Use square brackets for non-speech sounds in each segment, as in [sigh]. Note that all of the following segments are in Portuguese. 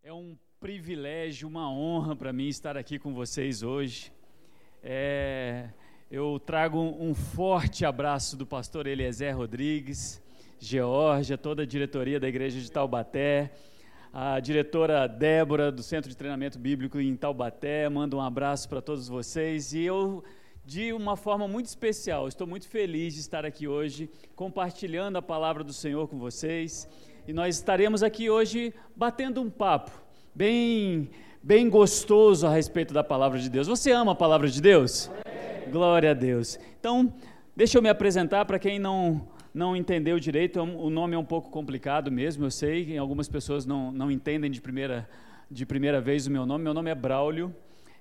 É um privilégio, uma honra para mim estar aqui com vocês hoje. É, eu trago um, forte abraço do pastor Eliezer Rodrigues, Georgia, toda a diretoria da igreja de Taubaté, a diretora Débora do Centro de Treinamento Bíblico em Taubaté. Mando um abraço para todos vocês e eu de uma forma muito especial. Estou muito feliz de estar aqui hoje compartilhando a palavra do Senhor com vocês. E nós estaremos aqui hoje batendo um papo bem bem gostoso a respeito da palavra de Deus. Você ama a palavra de Deus? Glória a Deus. Então, deixa eu me apresentar para quem não não entendeu direito, é o nome é um pouco complicado mesmo, eu sei, que algumas pessoas não, não entendem de primeira, de primeira vez o meu nome. Meu nome é Braulio,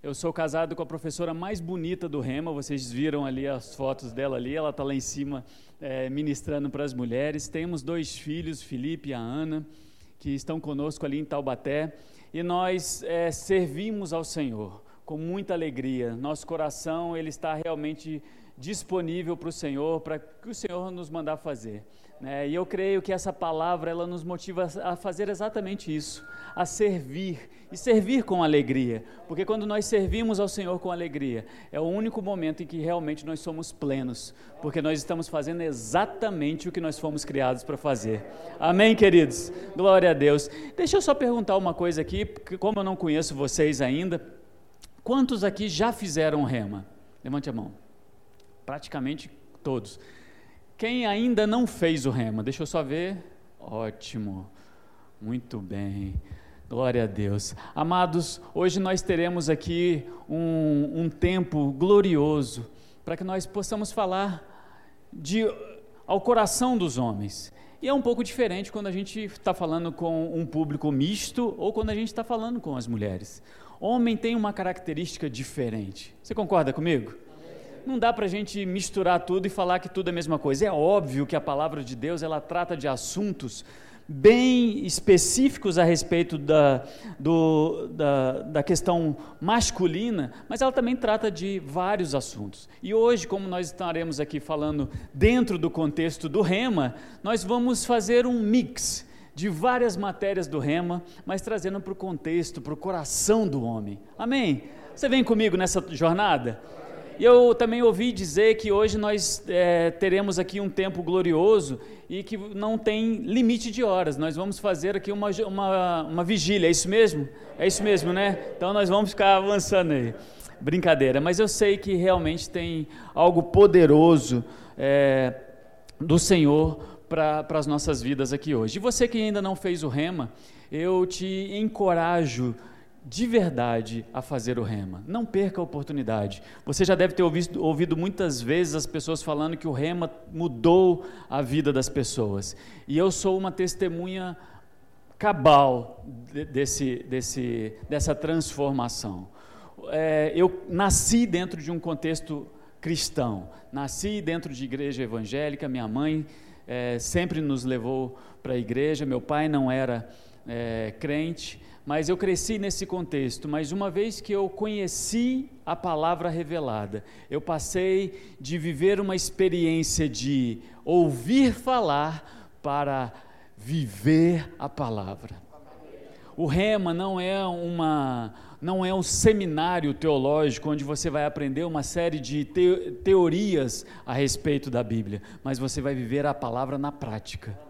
eu sou casado com a professora mais bonita do Rema, vocês viram ali as fotos dela ali, ela está lá em cima é, ministrando para as mulheres. Temos dois filhos, Felipe e a Ana, que estão conosco ali em Taubaté, e nós é, servimos ao Senhor com muita alegria. Nosso coração ele está realmente disponível para o Senhor, para que o Senhor nos mandar fazer. Né? E eu creio que essa palavra ela nos motiva a fazer exatamente isso, a servir e servir com alegria, porque quando nós servimos ao Senhor com alegria, é o único momento em que realmente nós somos plenos, porque nós estamos fazendo exatamente o que nós fomos criados para fazer. Amém, queridos? Glória a Deus. Deixa eu só perguntar uma coisa aqui, porque como eu não conheço vocês ainda, quantos aqui já fizeram rema? Levante a mão. Praticamente todos. Quem ainda não fez o rema? Deixa eu só ver. Ótimo. Muito bem. Glória a Deus. Amados, hoje nós teremos aqui um, um tempo glorioso para que nós possamos falar de, ao coração dos homens. E é um pouco diferente quando a gente está falando com um público misto ou quando a gente está falando com as mulheres. Homem tem uma característica diferente. Você concorda comigo? Não dá para a gente misturar tudo e falar que tudo é a mesma coisa. É óbvio que a palavra de Deus ela trata de assuntos bem específicos a respeito da, do, da, da questão masculina, mas ela também trata de vários assuntos. E hoje, como nós estaremos aqui falando dentro do contexto do Rema, nós vamos fazer um mix de várias matérias do Rema, mas trazendo para o contexto, para o coração do homem. Amém? Você vem comigo nessa jornada? E eu também ouvi dizer que hoje nós é, teremos aqui um tempo glorioso e que não tem limite de horas. Nós vamos fazer aqui uma, uma, uma vigília, é isso mesmo? É isso mesmo, né? Então nós vamos ficar avançando aí. Brincadeira, mas eu sei que realmente tem algo poderoso é, do Senhor para as nossas vidas aqui hoje. E você que ainda não fez o rema, eu te encorajo de verdade a fazer o rema. Não perca a oportunidade. Você já deve ter ouvido, ouvido, muitas vezes as pessoas falando que o rema mudou a vida das pessoas. E eu sou uma testemunha cabal desse, desse, dessa transformação. É, eu nasci dentro de um contexto cristão, nasci dentro de igreja evangélica. Minha mãe é, sempre nos levou para a igreja, meu pai não era é, crente mas eu cresci nesse contexto. Mas uma vez que eu conheci a palavra revelada, eu passei de viver uma experiência de ouvir falar para viver a palavra. O rema não é uma não é um seminário teológico onde você vai aprender uma série de te, teorias a respeito da Bíblia, mas você vai viver a palavra na prática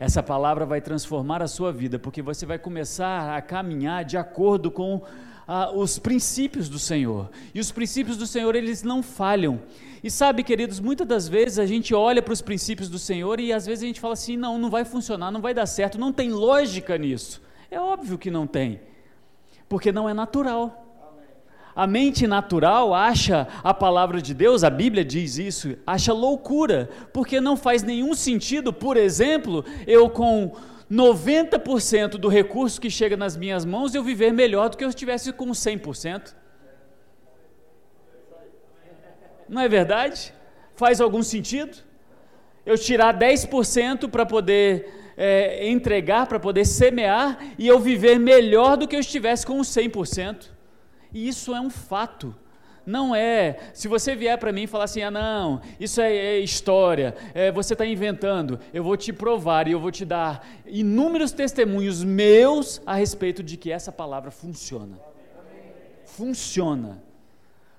essa palavra vai transformar a sua vida, porque você vai começar a caminhar de acordo com ah, os princípios do Senhor. E os princípios do Senhor, eles não falham. E sabe, queridos, muitas das vezes a gente olha para os princípios do Senhor e às vezes a gente fala assim: não, não vai funcionar, não vai dar certo, não tem lógica nisso. É óbvio que não tem, porque não é natural. A mente natural acha a palavra de Deus, a Bíblia diz isso, acha loucura, porque não faz nenhum sentido, por exemplo, eu com 90% do recurso que chega nas minhas mãos, eu viver melhor do que eu estivesse com 100%. Não é verdade? Faz algum sentido? Eu tirar 10% para poder é, entregar, para poder semear, e eu viver melhor do que eu estivesse com 100%. E isso é um fato. não é. Se você vier para mim e falar assim, ah, não, isso é, é história, é, você está inventando, eu vou te provar e eu vou te dar inúmeros testemunhos meus a respeito de que essa palavra funciona. Funciona.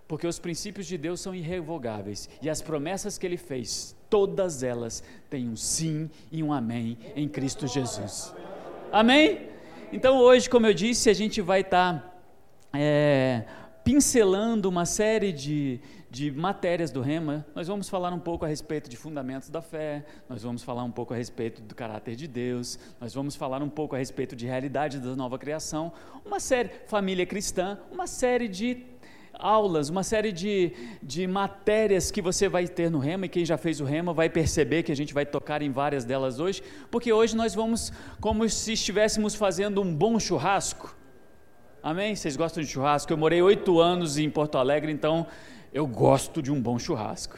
Porque os princípios de Deus são irrevogáveis e as promessas que ele fez, todas elas têm um sim e um amém em Cristo Jesus. Amém? Então hoje, como eu disse, a gente vai estar. Tá, é, pincelando uma série de, de matérias do Rema, nós vamos falar um pouco a respeito de fundamentos da fé, nós vamos falar um pouco a respeito do caráter de Deus, nós vamos falar um pouco a respeito de realidade da nova criação, uma série, família cristã, uma série de aulas, uma série de, de matérias que você vai ter no Rema, e quem já fez o Rema vai perceber que a gente vai tocar em várias delas hoje, porque hoje nós vamos como se estivéssemos fazendo um bom churrasco. Amém? Vocês gostam de churrasco? Eu morei oito anos em Porto Alegre, então eu gosto de um bom churrasco.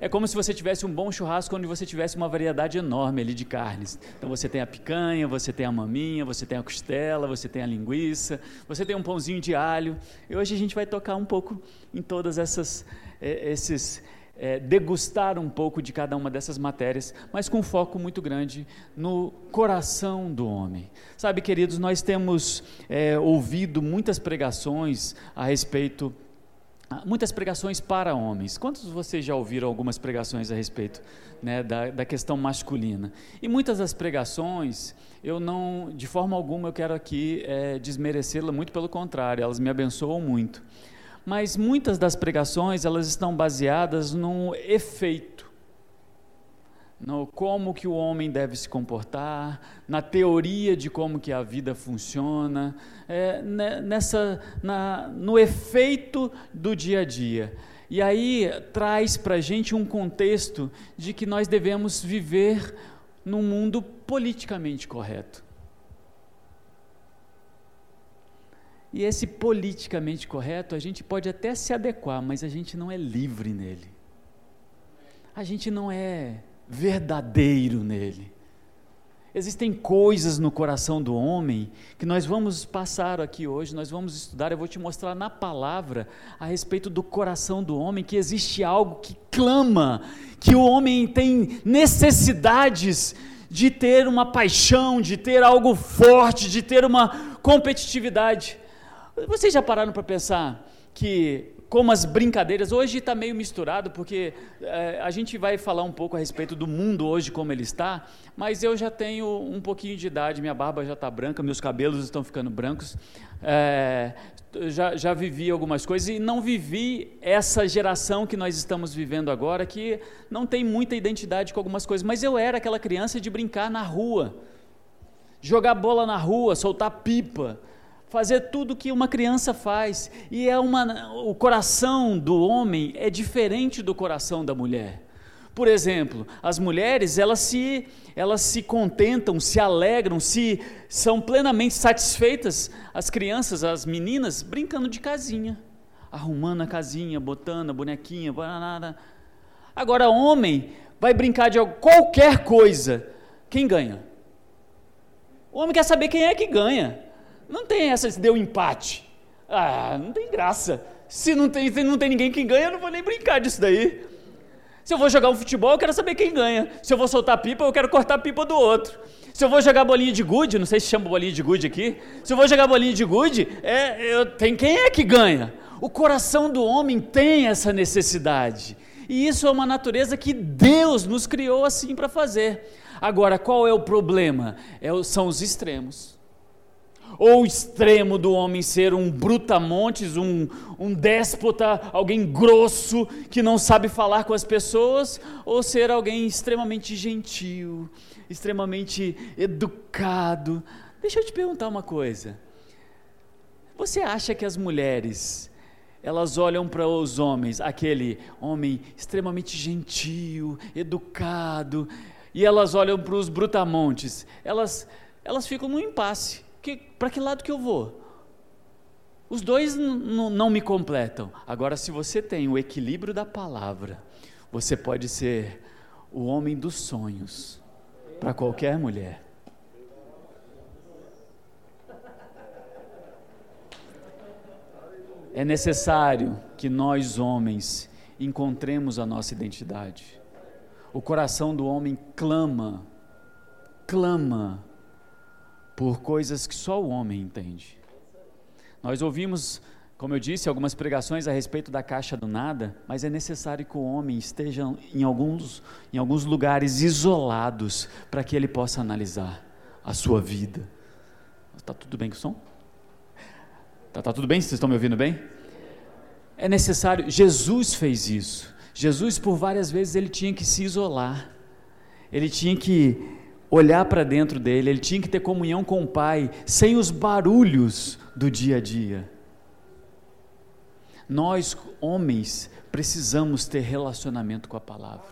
É como se você tivesse um bom churrasco onde você tivesse uma variedade enorme ali de carnes. Então você tem a picanha, você tem a maminha, você tem a costela, você tem a linguiça, você tem um pãozinho de alho. E hoje a gente vai tocar um pouco em todas essas eh, esses é, degustar um pouco de cada uma dessas matérias, mas com foco muito grande no coração do homem. Sabe, queridos, nós temos é, ouvido muitas pregações a respeito muitas pregações para homens. Quantos de vocês já ouviram algumas pregações a respeito né, da, da, questão masculina? E muitas das pregações, eu não, de forma alguma, eu quero aqui é, desmerecê-la, muito pelo contrário, elas me abençoam muito mas muitas das pregações elas estão baseadas no efeito, no como que o homem deve se comportar, na teoria de como que a vida funciona, é, né, nessa, na, no efeito do dia a dia. E aí traz para a gente um contexto de que nós devemos viver num mundo politicamente correto. E esse politicamente correto, a gente pode até se adequar, mas a gente não é livre nele. A gente não é verdadeiro nele. Existem coisas no coração do homem que nós vamos passar aqui hoje, nós vamos estudar, eu vou te mostrar na palavra a respeito do coração do homem que existe algo que clama, que o homem tem necessidades de ter uma paixão, de ter algo forte, de ter uma competitividade. Vocês já pararam para pensar que, como as brincadeiras, hoje está meio misturado, porque é, a gente vai falar um pouco a respeito do mundo hoje, como ele está, mas eu já tenho um pouquinho de idade, minha barba já está branca, meus cabelos estão ficando brancos, é, já, já vivi algumas coisas e não vivi essa geração que nós estamos vivendo agora, que não tem muita identidade com algumas coisas, mas eu era aquela criança de brincar na rua, jogar bola na rua, soltar pipa, fazer tudo que uma criança faz. E é uma, o coração do homem é diferente do coração da mulher. Por exemplo, as mulheres, elas se, elas se contentam, se alegram, se são plenamente satisfeitas, as crianças, as meninas, brincando de casinha, arrumando a casinha, botando a bonequinha, banana. Agora, homem vai brincar de qualquer coisa, quem ganha? O homem quer saber quem é que ganha. Não tem essa se deu empate. Ah, não tem graça. Se não tem, se não tem ninguém que ganha, eu não vou nem brincar disso daí. Se eu vou jogar um futebol, eu quero saber quem ganha. Se eu vou soltar pipa, eu quero cortar a pipa do outro. Se eu vou jogar bolinha de gude, não sei se chama bolinha de gude aqui. Se eu vou jogar bolinha de gude, é, eu, tem quem é que ganha. O coração do homem tem essa necessidade. E isso é uma natureza que Deus nos criou assim para fazer. Agora, qual é o problema? É, são os extremos ou o extremo do homem ser um brutamontes, um, um déspota, alguém grosso que não sabe falar com as pessoas, ou ser alguém extremamente gentil, extremamente educado. Deixa eu te perguntar uma coisa. Você acha que as mulheres elas olham para os homens, aquele homem extremamente gentil, educado, e elas olham para os brutamontes, elas, elas ficam num impasse que, para que lado que eu vou? Os dois não me completam. Agora, se você tem o equilíbrio da palavra, você pode ser o homem dos sonhos para qualquer mulher. É necessário que nós homens encontremos a nossa identidade. O coração do homem clama, clama por coisas que só o homem entende. Nós ouvimos, como eu disse, algumas pregações a respeito da caixa do nada, mas é necessário que o homem esteja em alguns, em alguns lugares isolados para que ele possa analisar a sua vida. Está tudo bem com o som? Está tá tudo bem? Vocês estão me ouvindo bem? É necessário, Jesus fez isso. Jesus, por várias vezes, ele tinha que se isolar, ele tinha que olhar para dentro dele, ele tinha que ter comunhão com o Pai, sem os barulhos do dia a dia. Nós, homens, precisamos ter relacionamento com a palavra.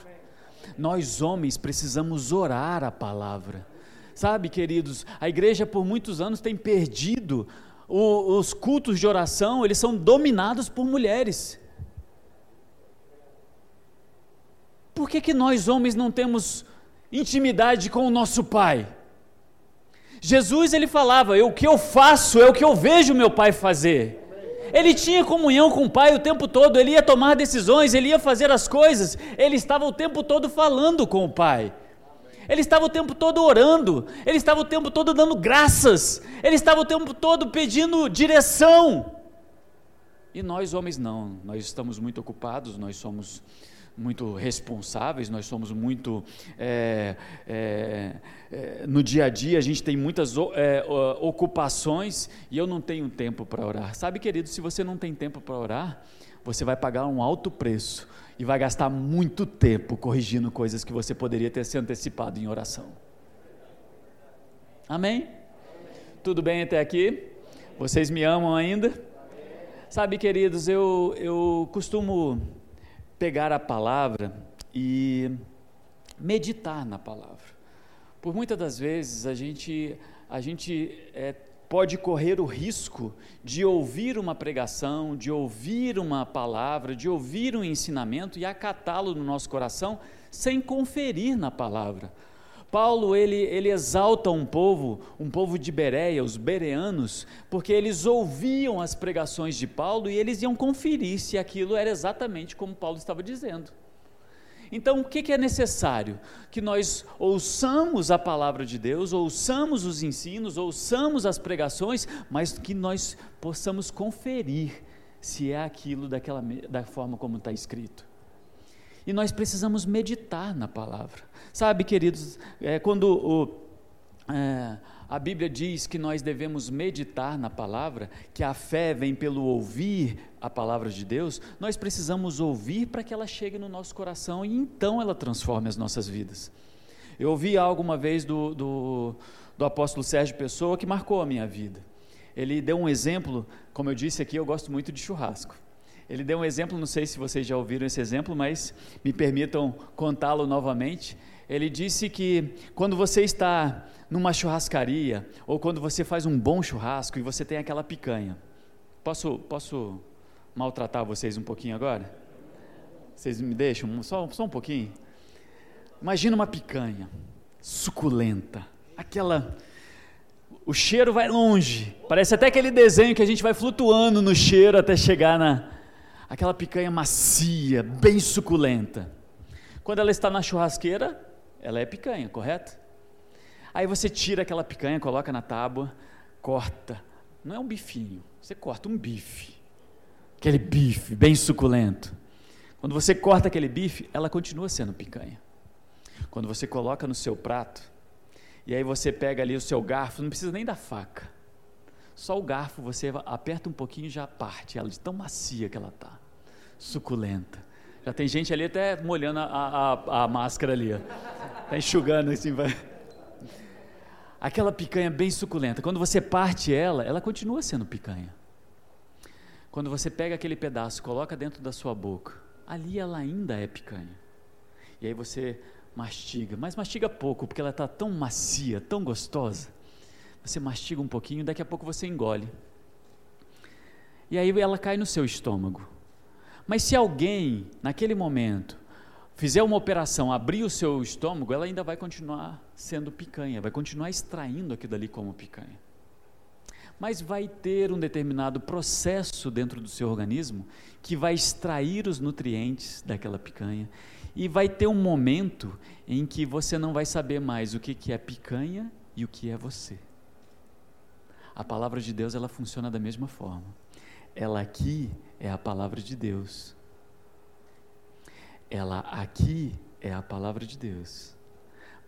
Nós, homens, precisamos orar a palavra. Sabe, queridos, a igreja por muitos anos tem perdido o, os cultos de oração, eles são dominados por mulheres. Por que, que nós homens não temos intimidade com o nosso Pai? Jesus ele falava: "O que eu faço é o que eu vejo meu Pai fazer". Ele tinha comunhão com o Pai o tempo todo, ele ia tomar decisões, ele ia fazer as coisas, ele estava o tempo todo falando com o Pai. Ele estava o tempo todo orando, ele estava o tempo todo dando graças, ele estava o tempo todo pedindo direção. E nós, homens, não, nós estamos muito ocupados, nós somos muito responsáveis, nós somos muito. É, é, é, no dia a dia, a gente tem muitas é, ocupações e eu não tenho tempo para orar. Sabe, querido, se você não tem tempo para orar, você vai pagar um alto preço e vai gastar muito tempo corrigindo coisas que você poderia ter se antecipado em oração. Amém? Tudo bem até aqui? Vocês me amam ainda? Sabe, queridos, eu, eu costumo pegar a palavra e meditar na palavra. Por muitas das vezes a gente, a gente é, pode correr o risco de ouvir uma pregação, de ouvir uma palavra, de ouvir um ensinamento e acatá-lo no nosso coração sem conferir na palavra. Paulo ele, ele exalta um povo, um povo de Bereia, os bereanos, porque eles ouviam as pregações de Paulo e eles iam conferir se aquilo era exatamente como Paulo estava dizendo. Então, o que, é necessário? Que nós ouçamos a palavra de Deus, ouçamos os ensinos, ouçamos as pregações, mas que nós possamos conferir se é aquilo daquela, da forma como está escrito. E nós precisamos meditar na palavra. Sabe, queridos, é, quando o, é, a Bíblia diz que nós devemos meditar na palavra, que a fé vem pelo ouvir a palavra de Deus, nós precisamos ouvir para que ela chegue no nosso coração e então ela transforme as nossas vidas. Eu ouvi algo uma vez do, do, do apóstolo Sérgio Pessoa que marcou a minha vida. Ele deu um exemplo, como eu disse aqui, eu gosto muito de churrasco. Ele deu um exemplo, não sei se vocês já ouviram esse exemplo, mas me permitam contá-lo novamente. Ele disse que quando você está numa churrascaria ou quando você faz um bom churrasco e você tem aquela picanha. Posso, posso maltratar vocês um pouquinho agora? Vocês me deixam só, só um pouquinho? Imagina uma picanha suculenta, aquela o cheiro vai longe. Parece até aquele desenho que a gente vai flutuando no cheiro até chegar na aquela picanha macia, bem suculenta. Quando ela está na churrasqueira, ela é picanha, correto? Aí você tira aquela picanha, coloca na tábua, corta. Não é um bifinho, você corta um bife. Aquele bife bem suculento. Quando você corta aquele bife, ela continua sendo picanha. Quando você coloca no seu prato, e aí você pega ali o seu garfo, não precisa nem da faca. Só o garfo você aperta um pouquinho e já parte, ela de tão macia que ela tá, suculenta. Já tem gente ali até molhando a, a, a máscara ali, ó. Tá enxugando assim, vai aquela picanha bem suculenta, quando você parte ela, ela continua sendo picanha. Quando você pega aquele pedaço, coloca dentro da sua boca, ali ela ainda é picanha. E aí você mastiga, mas mastiga pouco, porque ela está tão macia, tão gostosa. Você mastiga um pouquinho, daqui a pouco você engole. E aí ela cai no seu estômago. Mas se alguém, naquele momento, fizer uma operação, abrir o seu estômago, ela ainda vai continuar sendo picanha, vai continuar extraindo aquilo dali como picanha. mas vai ter um determinado processo dentro do seu organismo que vai extrair os nutrientes daquela picanha e vai ter um momento em que você não vai saber mais o que, que é picanha e o que é você. A palavra de Deus ela funciona da mesma forma. Ela aqui é a palavra de Deus. Ela aqui é a palavra de Deus.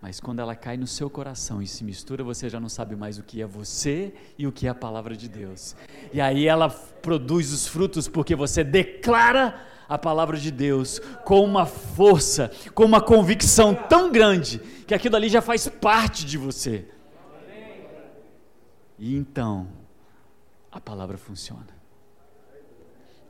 Mas quando ela cai no seu coração e se mistura, você já não sabe mais o que é você e o que é a palavra de Deus. E aí ela produz os frutos porque você declara a palavra de Deus com uma força, com uma convicção tão grande que aquilo ali já faz parte de você. E então, a palavra funciona.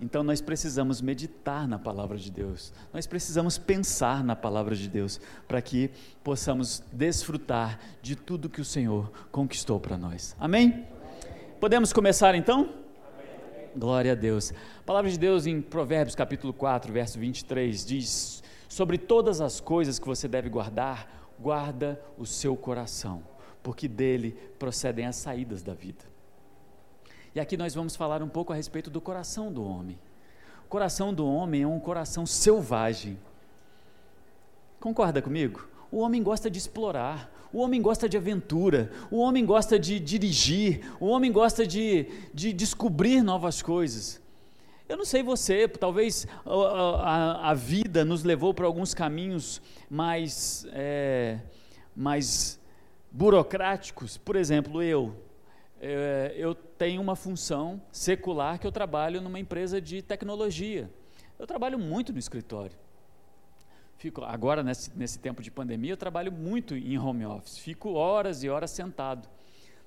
Então nós precisamos meditar na palavra de Deus, nós precisamos pensar na palavra de Deus, para que possamos desfrutar de tudo que o Senhor conquistou para nós. Amém? Podemos começar então? Glória a Deus. A palavra de Deus em Provérbios capítulo 4, verso 23 diz: Sobre todas as coisas que você deve guardar, guarda o seu coração porque dele procedem as saídas da vida. E aqui nós vamos falar um pouco a respeito do coração do homem. O coração do homem é um coração selvagem. Concorda comigo? O homem gosta de explorar, o homem gosta de aventura, o homem gosta de dirigir, o homem gosta de, de descobrir novas coisas. Eu não sei você, talvez a, a, a vida nos levou para alguns caminhos mais, é, mais burocráticos, por exemplo, eu, é, eu tenho uma função secular que eu trabalho numa empresa de tecnologia. Eu trabalho muito no escritório. Fico, agora, nesse, nesse tempo de pandemia, eu trabalho muito em home office. Fico horas e horas sentado,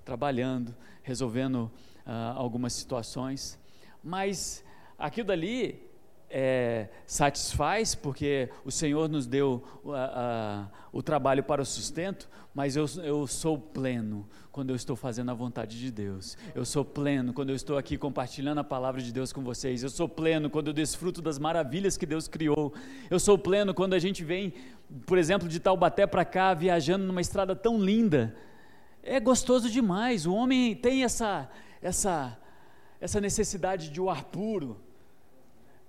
trabalhando, resolvendo uh, algumas situações. Mas aquilo dali é, satisfaz, porque o Senhor nos deu o trabalho para o sustento, mas eu, eu sou pleno quando eu estou fazendo a vontade de Deus. Eu sou pleno quando eu estou aqui compartilhando a palavra de Deus com vocês. Eu sou pleno quando eu desfruto das maravilhas que Deus criou. Eu sou pleno quando a gente vem, por exemplo, de Taubaté para cá, viajando numa estrada tão linda. É gostoso demais. O homem tem essa, essa, essa necessidade de ar puro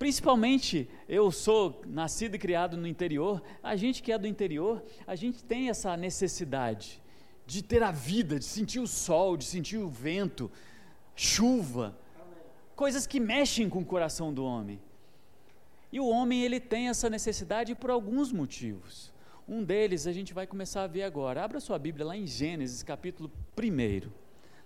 Principalmente, eu sou nascido e criado no interior, a gente que é do interior, a gente tem essa necessidade de ter a vida, de sentir o sol, de sentir o vento, chuva, coisas que mexem com o coração do homem. E o homem ele tem essa necessidade por alguns motivos. Um deles a gente vai começar a ver agora. Abra sua Bíblia lá em Gênesis, capítulo 1.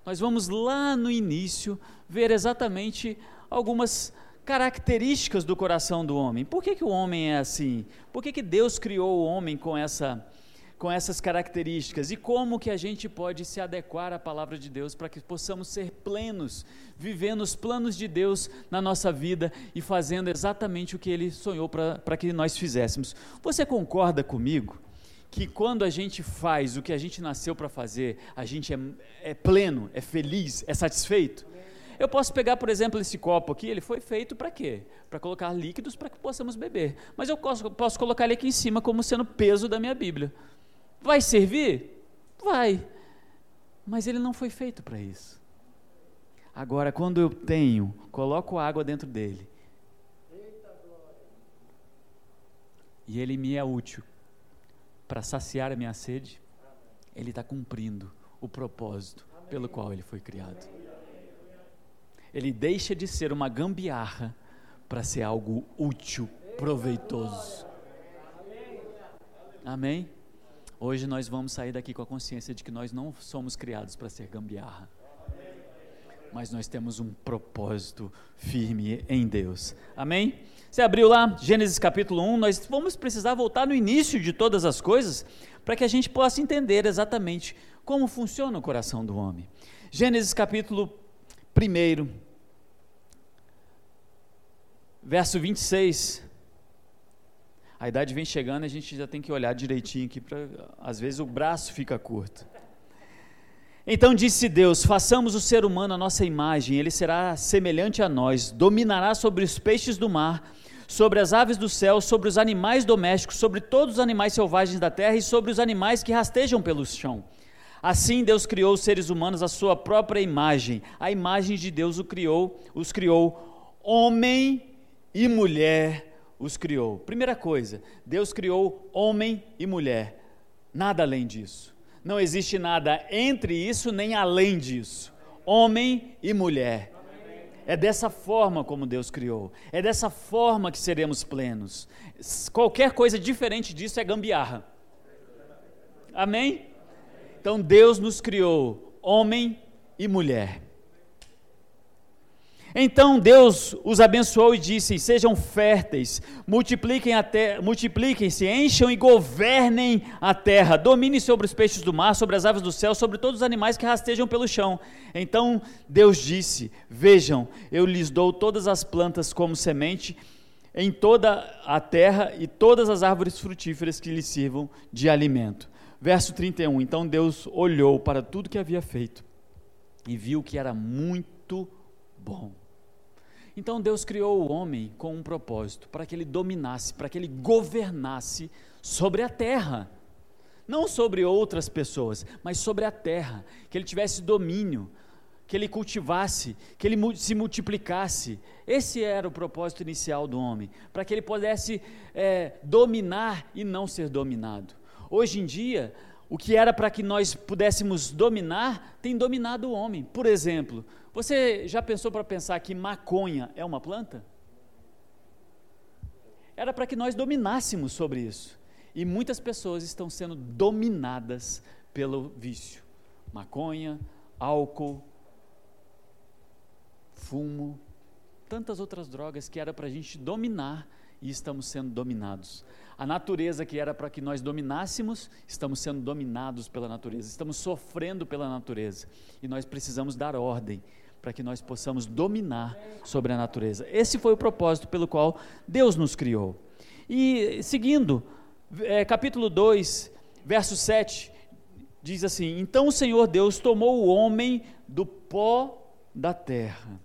Nós vamos lá no início ver exatamente algumas características do coração do homem. Por que, que o homem é assim? Por que, que Deus criou o homem com, essa, com essas características? E como que a gente pode se adequar à palavra de Deus para que possamos ser plenos, vivendo os planos de Deus na nossa vida e fazendo exatamente o que Ele sonhou para que nós fizéssemos? Você concorda comigo? que quando a gente faz o que a gente nasceu para fazer, a gente é, é pleno, é feliz, é satisfeito? Eu posso pegar, por exemplo, esse copo aqui, ele foi feito para quê? Para colocar líquidos para que possamos beber. Mas eu posso, posso colocar ele aqui em cima como sendo peso da minha Bíblia. Vai servir? Vai. Mas ele não foi feito para isso. Agora, quando eu tenho, coloco água dentro dele, e ele me é útil para saciar a minha sede, ele está cumprindo o propósito pelo qual ele foi criado ele deixa de ser uma gambiarra para ser algo útil, proveitoso. Amém? Hoje nós vamos sair daqui com a consciência de que nós não somos criados para ser gambiarra. Mas nós temos um propósito firme em Deus. Amém? Você abriu lá, Gênesis capítulo 1, nós vamos precisar voltar no início de todas as coisas para que a gente possa entender exatamente como funciona o coração do homem. Gênesis capítulo 1, verso 26. A idade vem chegando e a gente já tem que olhar direitinho aqui, para às vezes o braço fica curto. Então disse Deus: façamos o ser humano a nossa imagem, ele será semelhante a nós, dominará sobre os peixes do mar, sobre as aves do céu, sobre os animais domésticos, sobre todos os animais selvagens da terra e sobre os animais que rastejam pelo chão. Assim Deus criou os seres humanos à sua própria imagem. A imagem de Deus o criou, os criou homem e mulher os criou. Primeira coisa, Deus criou homem e mulher. Nada além disso. Não existe nada entre isso nem além disso. Homem e mulher. É dessa forma como Deus criou. É dessa forma que seremos plenos. Qualquer coisa diferente disso é gambiarra. Amém? Então Deus nos criou homem e mulher. Então Deus os abençoou e disse: Sejam férteis, multipliquem a terra, multipliquem-se, encham e governem a terra, dominem sobre os peixes do mar, sobre as aves do céu, sobre todos os animais que rastejam pelo chão. Então Deus disse: Vejam, eu lhes dou todas as plantas como semente em toda a terra e todas as árvores frutíferas que lhes sirvam de alimento. Verso 31. Então Deus olhou para tudo que havia feito e viu que era muito bom. Então Deus criou o homem com um propósito, para que ele dominasse, para que ele governasse sobre a terra. Não sobre outras pessoas, mas sobre a terra, que ele tivesse domínio, que ele cultivasse, que ele se multiplicasse. Esse era o propósito inicial do homem, para que ele pudesse é, dominar e não ser dominado. Hoje em dia, o que era para que nós pudéssemos dominar, tem dominado o homem. Por exemplo, você já pensou para pensar que maconha é uma planta? Era para que nós dominássemos sobre isso. E muitas pessoas estão sendo dominadas pelo vício. Maconha, álcool, fumo, tantas outras drogas que era para a gente dominar e estamos sendo dominados. A natureza que era para que nós dominássemos, estamos sendo dominados pela natureza, estamos sofrendo pela natureza. E nós precisamos dar ordem para que nós possamos dominar sobre a natureza. Esse foi o propósito pelo qual Deus nos criou. E seguindo, é, capítulo 2, verso 7, diz assim: Então o Senhor Deus tomou o homem do pó da terra,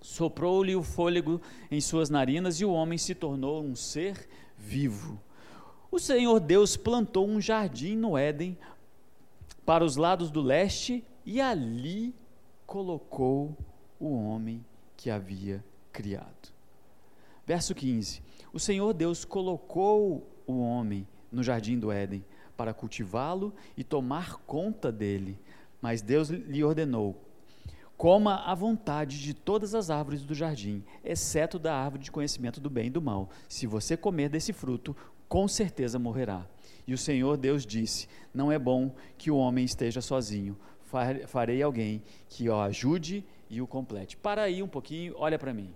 soprou-lhe o fôlego em suas narinas e o homem se tornou um ser vivo. O Senhor Deus plantou um jardim no Éden para os lados do leste e ali colocou o homem que havia criado. Verso 15: O Senhor Deus colocou o homem no jardim do Éden para cultivá-lo e tomar conta dele, mas Deus lhe ordenou: Coma à vontade de todas as árvores do jardim, exceto da árvore de conhecimento do bem e do mal. Se você comer desse fruto, com certeza morrerá. E o Senhor Deus disse: Não é bom que o homem esteja sozinho. Farei alguém que o ajude e o complete. Para aí um pouquinho, olha para mim.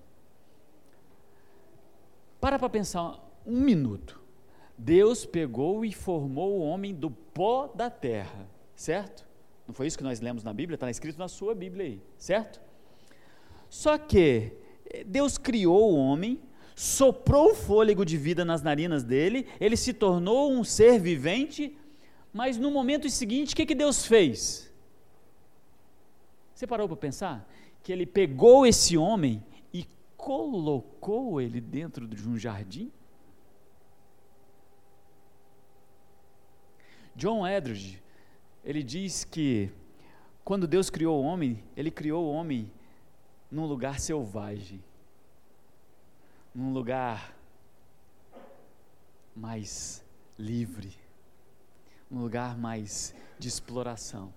Para para pensar um minuto. Deus pegou e formou o homem do pó da terra, certo? Não foi isso que nós lemos na Bíblia? Está escrito na sua Bíblia aí, certo? Só que eh, Deus criou o homem, soprou o fôlego de vida nas narinas dele, ele se tornou um ser vivente, mas no momento seguinte, o que, que Deus fez? Você parou para pensar? Que ele pegou esse homem e colocou ele dentro de um jardim? John Edridge, ele diz que quando Deus criou o homem, ele criou o homem num lugar selvagem, num lugar mais livre, um lugar mais de exploração.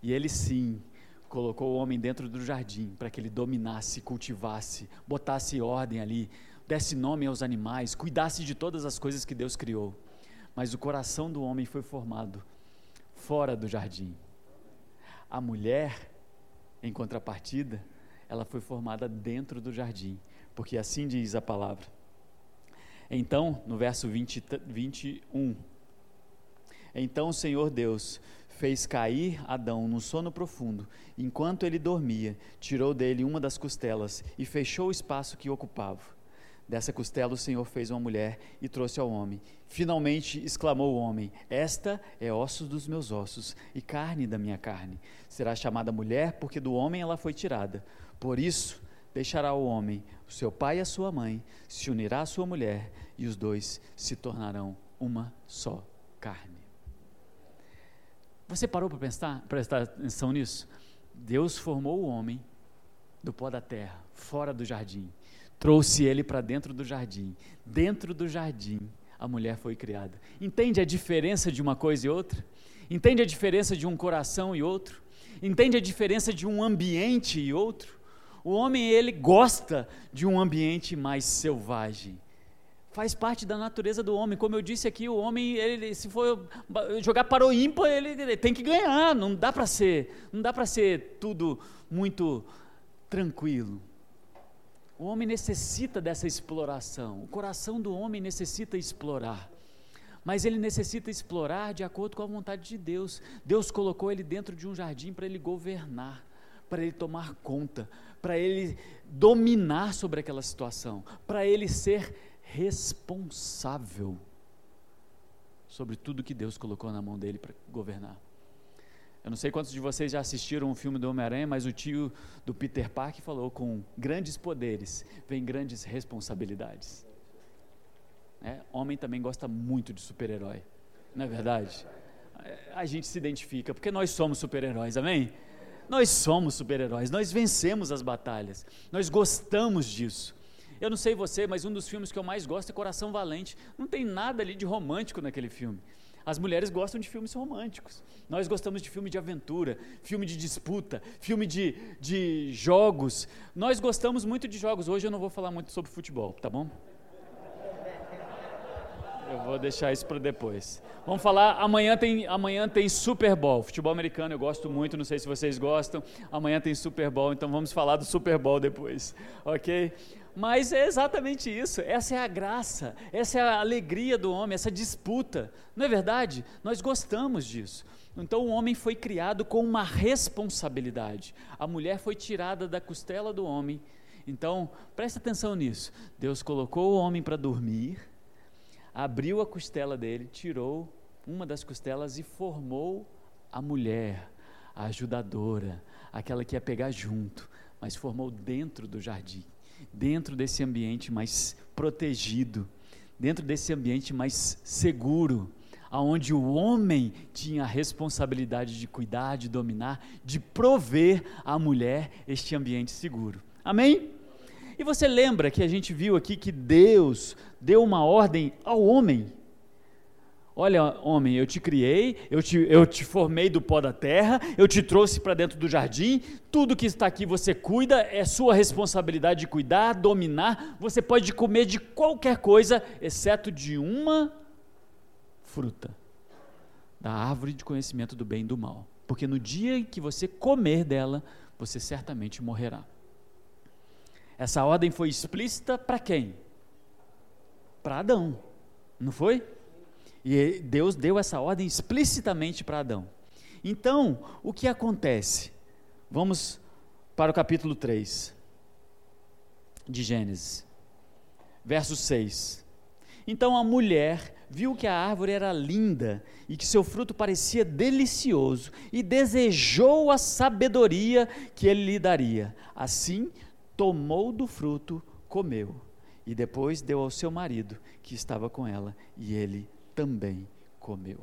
E ele sim colocou o homem dentro do jardim para que ele dominasse, cultivasse, botasse ordem ali, desse nome aos animais, cuidasse de todas as coisas que Deus criou. Mas o coração do homem foi formado fora do jardim. A mulher, em contrapartida, ela foi formada dentro do jardim, porque assim diz a palavra. Então, no verso 20, 21, então o Senhor Deus fez cair Adão no sono profundo. Enquanto ele dormia, tirou dele uma das costelas e fechou o espaço que ocupava. Dessa costela o Senhor fez uma mulher e trouxe ao homem. Finalmente exclamou o homem: Esta é ossos dos meus ossos e carne da minha carne. Será chamada mulher, porque do homem ela foi tirada. Por isso deixará o homem o seu pai e a sua mãe, se unirá à sua mulher, e os dois se tornarão uma só carne. Você parou para prestar, prestar atenção nisso? Deus formou o homem do pó da terra, fora do jardim. Trouxe ele para dentro do jardim. Dentro do jardim, a mulher foi criada. Entende a diferença de uma coisa e outra? Entende a diferença de um coração e outro? Entende a diferença de um ambiente e outro? O homem, ele gosta de um ambiente mais selvagem. Faz parte da natureza do homem. Como eu disse aqui, o homem, ele, se for jogar para o ímpar, ele, ele tem que ganhar. Não dá para ser, não dá para ser tudo muito tranquilo. O homem necessita dessa exploração. O coração do homem necessita explorar. Mas ele necessita explorar de acordo com a vontade de Deus. Deus colocou ele dentro de um jardim para ele governar, para ele tomar conta, para ele dominar sobre aquela situação, para ele ser responsável sobre tudo que Deus colocou na mão dele para governar. Eu não sei quantos de vocês já assistiram o filme do Homem-Aranha, mas o tio do Peter Parker falou: com grandes poderes vem grandes responsabilidades. É, homem também gosta muito de super-herói, não é verdade? A gente se identifica, porque nós somos super-heróis, amém? Nós somos super-heróis, nós vencemos as batalhas, nós gostamos disso. Eu não sei você, mas um dos filmes que eu mais gosto é Coração Valente. Não tem nada ali de romântico naquele filme. As mulheres gostam de filmes românticos. Nós gostamos de filme de aventura, filme de disputa, filme de, de jogos. Nós gostamos muito de jogos. Hoje eu não vou falar muito sobre futebol, tá bom? Eu vou deixar isso para depois. Vamos falar, amanhã tem, amanhã tem Super Bowl, futebol americano, eu gosto muito, não sei se vocês gostam. Amanhã tem Super Bowl, então vamos falar do Super Bowl depois, ok? Mas é exatamente isso, essa é a graça, essa é a alegria do homem, essa disputa, não é verdade? Nós gostamos disso. Então o homem foi criado com uma responsabilidade, a mulher foi tirada da costela do homem. Então, preste atenção nisso. Deus colocou o homem para dormir, abriu a costela dele, tirou uma das costelas e formou a mulher, a ajudadora, aquela que ia pegar junto, mas formou dentro do jardim dentro desse ambiente mais protegido, dentro desse ambiente mais seguro, aonde o homem tinha a responsabilidade de cuidar, de dominar, de prover à mulher este ambiente seguro. Amém? E você lembra que a gente viu aqui que Deus deu uma ordem ao homem Olha, homem, eu te criei, eu te, eu te formei do pó da terra, eu te trouxe para dentro do jardim, tudo que está aqui você cuida, é sua responsabilidade de cuidar, dominar. Você pode comer de qualquer coisa, exceto de uma fruta da árvore de conhecimento do bem e do mal. Porque no dia em que você comer dela, você certamente morrerá. Essa ordem foi explícita para quem? Para Adão, não foi? E Deus deu essa ordem explicitamente para Adão. Então, o que acontece? Vamos para o capítulo 3 de Gênesis, verso 6. Então a mulher viu que a árvore era linda e que seu fruto parecia delicioso e desejou a sabedoria que ele lhe daria. Assim, tomou do fruto, comeu e depois deu ao seu marido que estava com ela e ele também comeu.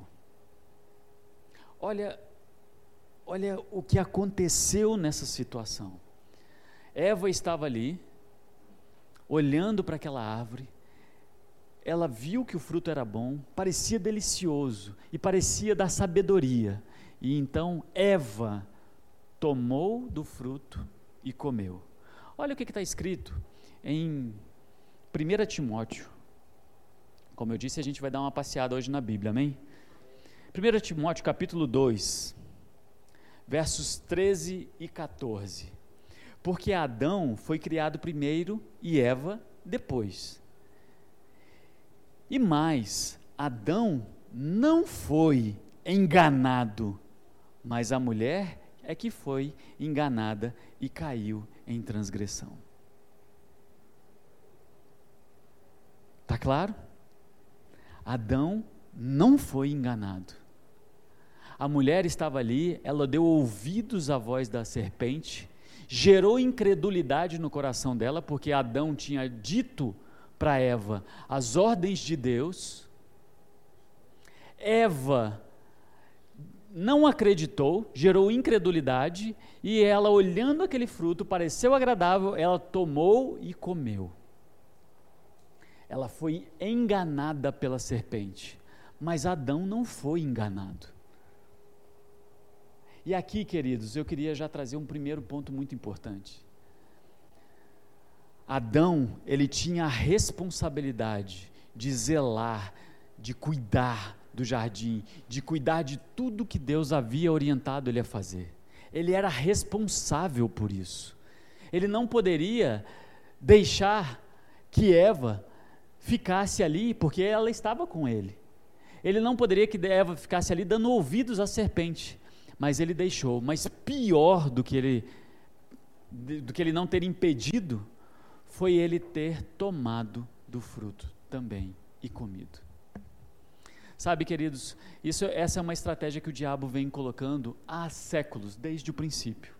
Olha, olha o que aconteceu nessa situação. Eva estava ali, olhando para aquela árvore, ela viu que o fruto era bom, parecia delicioso e parecia dar sabedoria. E então Eva tomou do fruto e comeu. Olha o que está escrito em 1 Timóteo, como eu disse, a gente vai dar uma passeada hoje na Bíblia, amém? 1 Timóteo capítulo 2, versos 13 e 14. Porque Adão foi criado primeiro e Eva depois. E mais, Adão não foi enganado, mas a mulher é que foi enganada e caiu em transgressão. Tá claro? Adão não foi enganado. A mulher estava ali, ela deu ouvidos à voz da serpente, gerou incredulidade no coração dela, porque Adão tinha dito para Eva as ordens de Deus. Eva não acreditou, gerou incredulidade, e ela, olhando aquele fruto, pareceu agradável, ela tomou e comeu. Ela foi enganada pela serpente, mas Adão não foi enganado. E aqui, queridos, eu queria já trazer um primeiro ponto muito importante. Adão, ele tinha a responsabilidade de zelar, de cuidar do jardim, de cuidar de tudo que Deus havia orientado ele a fazer. Ele era responsável por isso. Ele não poderia deixar que Eva ficasse ali, porque ela estava com ele. Ele não poderia que Eva ficasse ali dando ouvidos à serpente, mas ele deixou. Mas pior do que ele do que ele não ter impedido foi ele ter tomado do fruto também e comido. Sabe, queridos, isso, essa é uma estratégia que o diabo vem colocando há séculos, desde o princípio.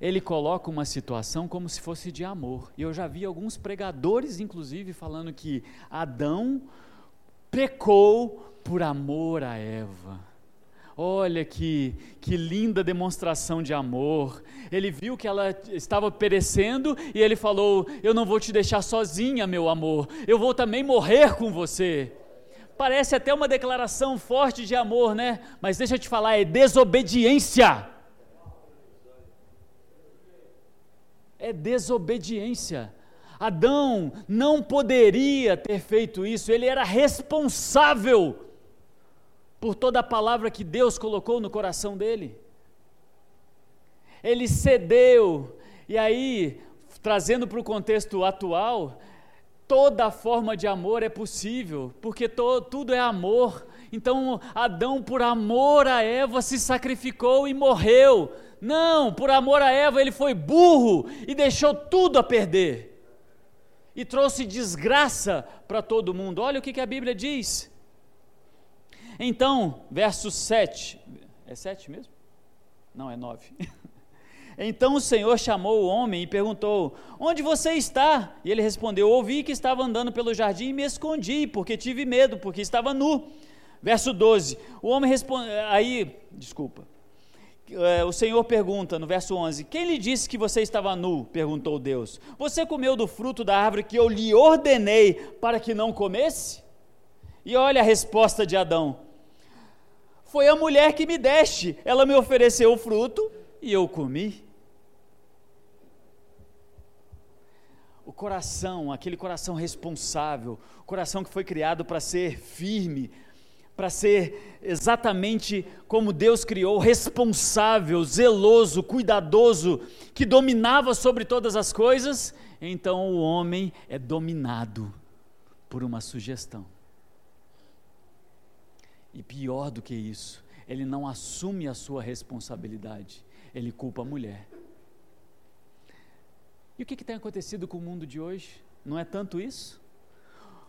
Ele coloca uma situação como se fosse de amor. E eu já vi alguns pregadores, inclusive, falando que Adão pecou por amor a Eva. Olha que, que linda demonstração de amor. Ele viu que ela estava perecendo e ele falou: Eu não vou te deixar sozinha, meu amor, eu vou também morrer com você. Parece até uma declaração forte de amor, né? Mas deixa eu te falar: é desobediência. É desobediência. Adão não poderia ter feito isso, ele era responsável por toda a palavra que Deus colocou no coração dele. Ele cedeu, e aí, trazendo para o contexto atual, toda forma de amor é possível, porque to, tudo é amor. Então, Adão, por amor a Eva, se sacrificou e morreu. Não, por amor a Eva, ele foi burro e deixou tudo a perder. E trouxe desgraça para todo mundo. Olha o que, que a Bíblia diz. Então, verso 7. É 7 mesmo? Não, é 9. [laughs] Então o Senhor chamou o homem e perguntou: Onde você está? E ele respondeu: Ouvi que estava andando pelo jardim e me escondi, porque tive medo, porque estava nu. Verso 12: O homem responde. Aí, desculpa. É, o Senhor pergunta no verso 11: Quem lhe disse que você estava nu? perguntou Deus. Você comeu do fruto da árvore que eu lhe ordenei para que não comesse? E olha a resposta de Adão: foi a mulher que me deste. Ela me ofereceu o fruto e eu comi. O coração, aquele coração responsável, o coração que foi criado para ser firme, para ser exatamente como Deus criou, responsável, zeloso, cuidadoso, que dominava sobre todas as coisas, então o homem é dominado por uma sugestão. E pior do que isso, ele não assume a sua responsabilidade, ele culpa a mulher. E o que, que tem acontecido com o mundo de hoje? Não é tanto isso?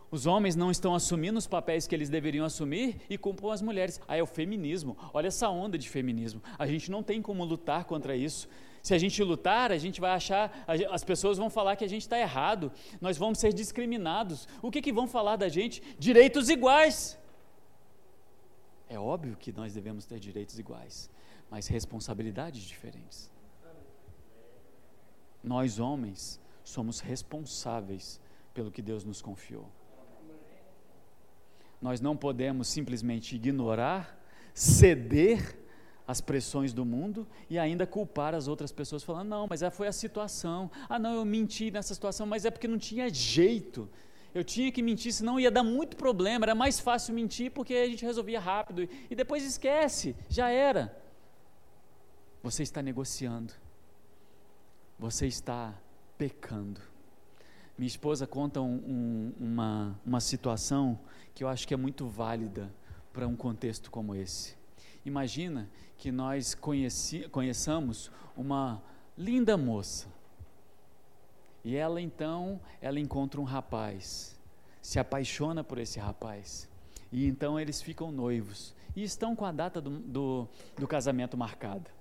Os homens não estão assumindo os papéis que eles deveriam assumir e culpam as mulheres. Ah, é o feminismo. Olha essa onda de feminismo. A gente não tem como lutar contra isso. Se a gente lutar, a gente vai achar, as pessoas vão falar que a gente está errado, nós vamos ser discriminados. O que, que vão falar da gente? Direitos iguais. É óbvio que nós devemos ter direitos iguais, mas responsabilidades diferentes. Nós, homens, somos responsáveis pelo que Deus nos confiou. Nós não podemos simplesmente ignorar, ceder às pressões do mundo e ainda culpar as outras pessoas, falando: não, mas foi a situação. Ah, não, eu menti nessa situação, mas é porque não tinha jeito. Eu tinha que mentir, senão ia dar muito problema. Era mais fácil mentir porque a gente resolvia rápido. E depois esquece, já era. Você está negociando. Você está pecando. Minha esposa conta um, um, uma, uma situação que eu acho que é muito válida para um contexto como esse. Imagina que nós conheci, conheçamos uma linda moça e ela então, ela encontra um rapaz, se apaixona por esse rapaz. E então eles ficam noivos e estão com a data do, do, do casamento marcada.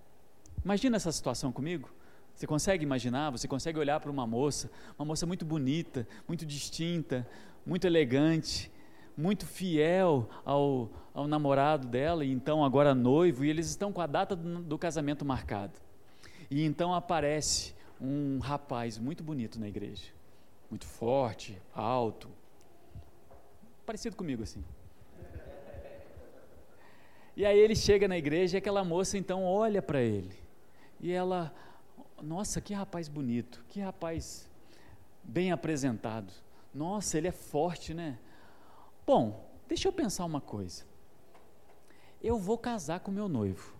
Imagina essa situação comigo. Você consegue imaginar? Você consegue olhar para uma moça, uma moça muito bonita, muito distinta, muito elegante, muito fiel ao, ao namorado dela, e então agora noivo, e eles estão com a data do, do casamento marcada. E então aparece um rapaz muito bonito na igreja, muito forte, alto, parecido comigo assim. E aí ele chega na igreja e aquela moça então olha para ele. E ela, nossa, que rapaz bonito, que rapaz bem apresentado. Nossa, ele é forte, né? Bom, deixa eu pensar uma coisa. Eu vou casar com meu noivo.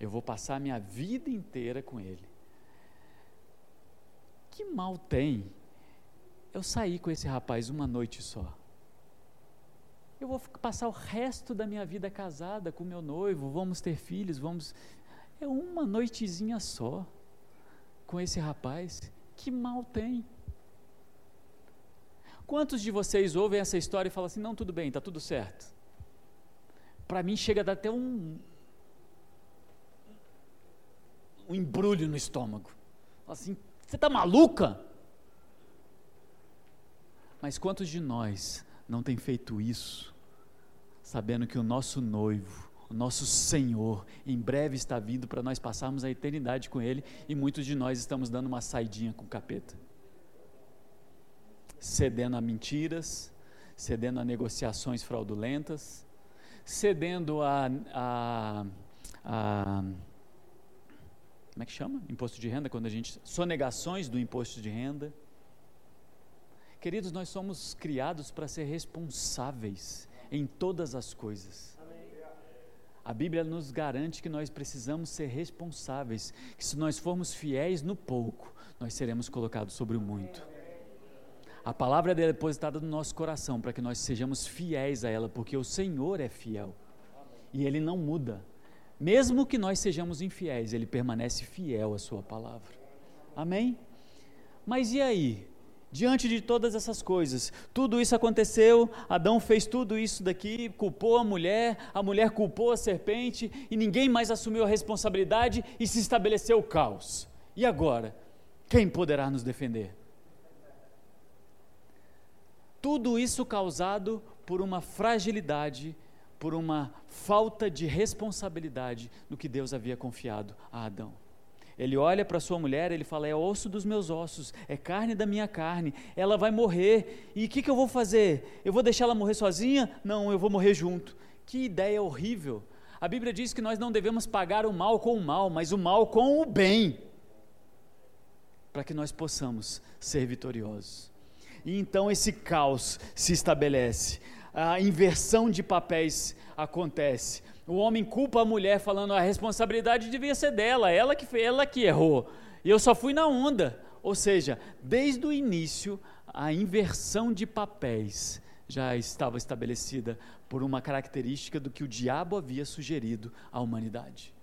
Eu vou passar a minha vida inteira com ele. Que mal tem eu sair com esse rapaz uma noite só? Eu vou passar o resto da minha vida casada com meu noivo, vamos ter filhos, vamos. É uma noitezinha só com esse rapaz. Que mal tem? Quantos de vocês ouvem essa história e falam assim: não, tudo bem, está tudo certo? Para mim chega a dar até um, um embrulho no estômago. Assim, você está maluca? Mas quantos de nós não tem feito isso, sabendo que o nosso noivo, o nosso Senhor, em breve está vindo para nós passarmos a eternidade com Ele e muitos de nós estamos dando uma saidinha com o capeta? cedendo a mentiras, cedendo a negociações fraudulentas, cedendo a, a, a como é que chama? Imposto de renda, quando a gente. sonegações do imposto de renda. Queridos, nós somos criados para ser responsáveis em todas as coisas. A Bíblia nos garante que nós precisamos ser responsáveis, que se nós formos fiéis no pouco, nós seremos colocados sobre o muito. A palavra é depositada no nosso coração para que nós sejamos fiéis a ela, porque o Senhor é fiel e ele não muda. Mesmo que nós sejamos infiéis, ele permanece fiel à sua palavra. Amém? Mas e aí? Diante de todas essas coisas, tudo isso aconteceu, Adão fez tudo isso daqui, culpou a mulher, a mulher culpou a serpente e ninguém mais assumiu a responsabilidade e se estabeleceu o caos. E agora? Quem poderá nos defender? Tudo isso causado por uma fragilidade, por uma falta de responsabilidade no que Deus havia confiado a Adão. Ele olha para sua mulher, ele fala: É osso dos meus ossos, é carne da minha carne, ela vai morrer. E o que, que eu vou fazer? Eu vou deixar ela morrer sozinha? Não, eu vou morrer junto. Que ideia horrível. A Bíblia diz que nós não devemos pagar o mal com o mal, mas o mal com o bem, para que nós possamos ser vitoriosos. E então esse caos se estabelece. A inversão de papéis acontece. O homem culpa a mulher falando a responsabilidade devia ser dela, ela que ela que errou. E eu só fui na onda. Ou seja, desde o início a inversão de papéis já estava estabelecida por uma característica do que o diabo havia sugerido à humanidade.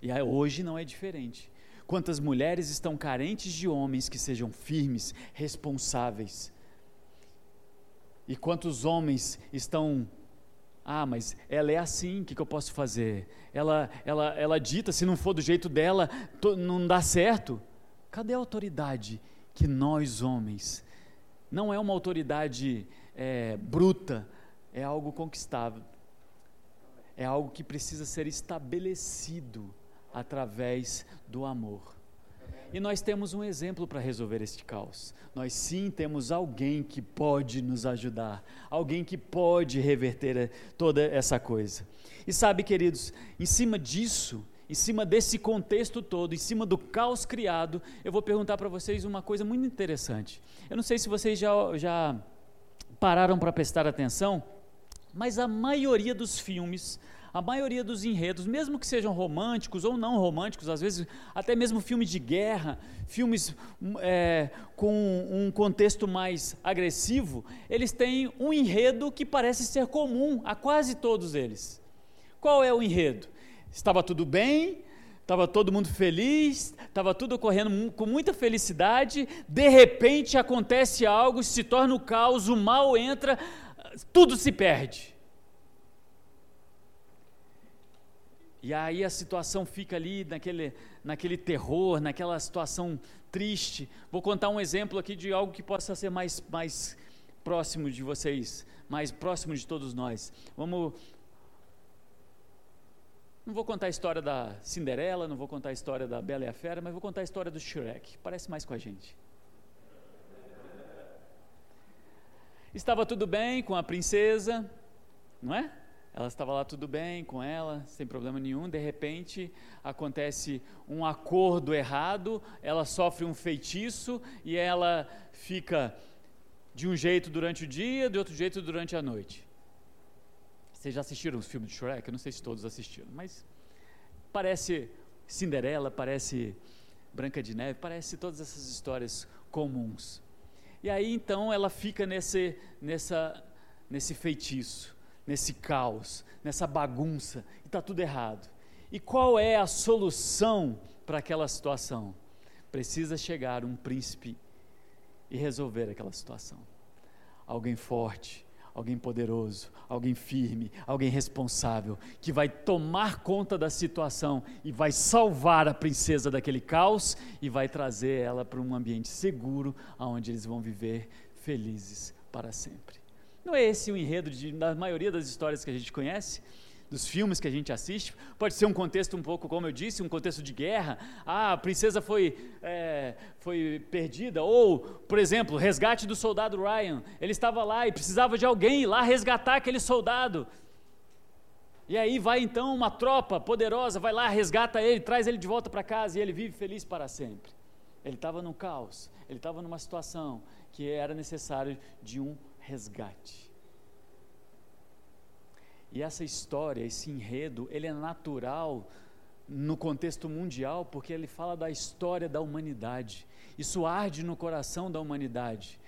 E hoje não é diferente. Quantas mulheres estão carentes de homens que sejam firmes, responsáveis? E quantos homens estão ah, mas ela é assim, o que, que, eu posso fazer? Ela, ela, ela dita, se não for do jeito dela, tô, não dá certo. Cadê a autoridade que nós, homens, não é uma autoridade é, bruta, é algo conquistável, é algo que precisa ser estabelecido através do amor. E nós temos um exemplo para resolver este caos. Nós sim temos alguém que pode nos ajudar, alguém que pode reverter eh, toda essa coisa. E sabe, queridos, em cima disso, em cima desse contexto todo, em cima do caos criado, eu vou perguntar para vocês uma coisa muito interessante. Eu não sei se vocês já, já pararam para prestar atenção, mas a maioria dos filmes a maioria dos enredos, mesmo que sejam românticos ou não românticos, às vezes até mesmo filmes de guerra, filmes é, com um contexto mais agressivo, eles têm um enredo que parece ser comum a quase todos eles. Qual é o enredo? Estava tudo bem, estava todo mundo feliz, estava tudo ocorrendo com muita felicidade, de repente acontece algo, se torna o caos, o mal entra, tudo se perde. E aí a situação fica ali naquele, naquele terror, naquela situação triste. Vou contar um exemplo aqui de algo que possa ser mais, mais próximo de vocês, mais próximo de todos nós. Vamos. Não vou contar a história da Cinderela, não vou contar a história da Bela e a Fera, mas vou contar a história do Shrek. Parece mais com a gente. Estava tudo bem com a princesa, não é? Ela estava lá tudo bem com ela, sem problema nenhum. De repente, acontece um acordo errado, ela sofre um feitiço e ela fica de um jeito durante o dia, de outro jeito durante a noite. Vocês já assistiram os filmes de Shrek? Eu não sei se todos assistiram, mas parece Cinderela, parece Branca de Neve, parece todas essas histórias comuns. E aí então ela fica nesse, nessa, nesse feitiço, nesse caos, nessa bagunça, e está tudo errado. E qual é a solução para aquela situação? Precisa chegar um príncipe e resolver aquela situação. Alguém forte, alguém poderoso, alguém firme, alguém responsável, que vai tomar conta da situação e vai salvar a princesa daquele caos e vai trazer ela para um ambiente seguro, onde eles vão viver felizes para sempre. Não é esse o enredo de, da maioria das histórias que a gente conhece? dos filmes que a gente assiste. Pode ser um contexto um pouco, como eu disse, um contexto de guerra. Ah, a princesa foi, é, foi perdida. Ou, por exemplo, resgate do soldado Ryan. Ele estava lá e precisava de alguém ir lá resgatar aquele soldado. E aí vai então uma tropa poderosa, vai lá, resgata ele, traz ele de volta para casa e ele vive feliz para sempre. Ele estava no caos, ele estava numa situação que era necessário de um resgate. E essa história, esse enredo, ele é natural no contexto mundial, porque ele fala da história da humanidade. Isso arde no coração da humanidade.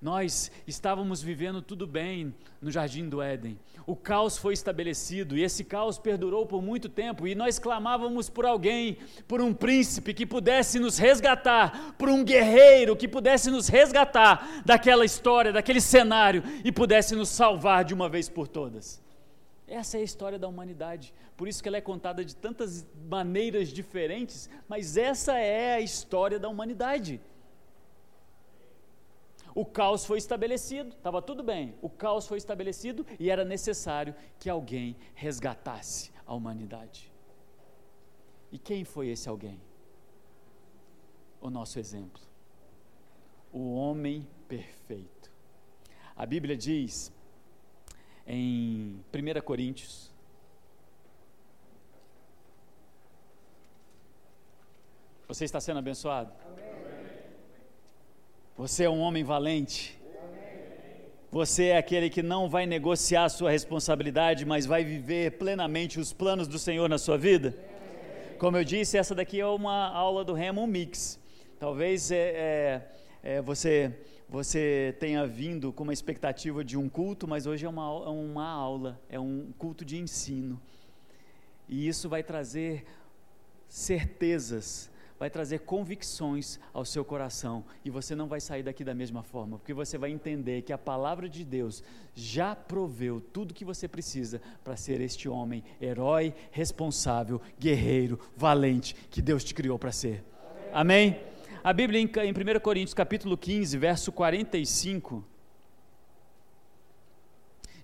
Nós estávamos vivendo tudo bem no jardim do Éden. O caos foi estabelecido e esse caos perdurou por muito tempo. E nós clamávamos por alguém, por um príncipe que pudesse nos resgatar, por um guerreiro que pudesse nos resgatar daquela história, daquele cenário e pudesse nos salvar de uma vez por todas. Essa é a história da humanidade. Por isso que ela é contada de tantas maneiras diferentes, mas essa é a história da humanidade. O caos foi estabelecido, estava tudo bem. O caos foi estabelecido e era necessário que alguém resgatasse a humanidade. E quem foi esse alguém? O nosso exemplo. O homem perfeito. A Bíblia diz em 1 Coríntios. Você está sendo abençoado? Você é um homem valente. Você é aquele que não vai negociar a sua responsabilidade, mas vai viver plenamente os planos do Senhor na sua vida? Como eu disse, essa daqui é uma aula do Remo Mix. Talvez é, é, é, você você tenha vindo com uma expectativa de um culto, mas hoje é uma, é uma aula, é um culto de ensino. E isso vai trazer certezas, vai trazer convicções ao seu coração. E você não vai sair daqui da mesma forma, porque você vai entender que a palavra de Deus já proveu tudo que você precisa para ser este homem, herói, responsável, guerreiro, valente, que Deus te criou para ser. Amém? A Bíblia em 1 Coríntios capítulo 15, verso 45,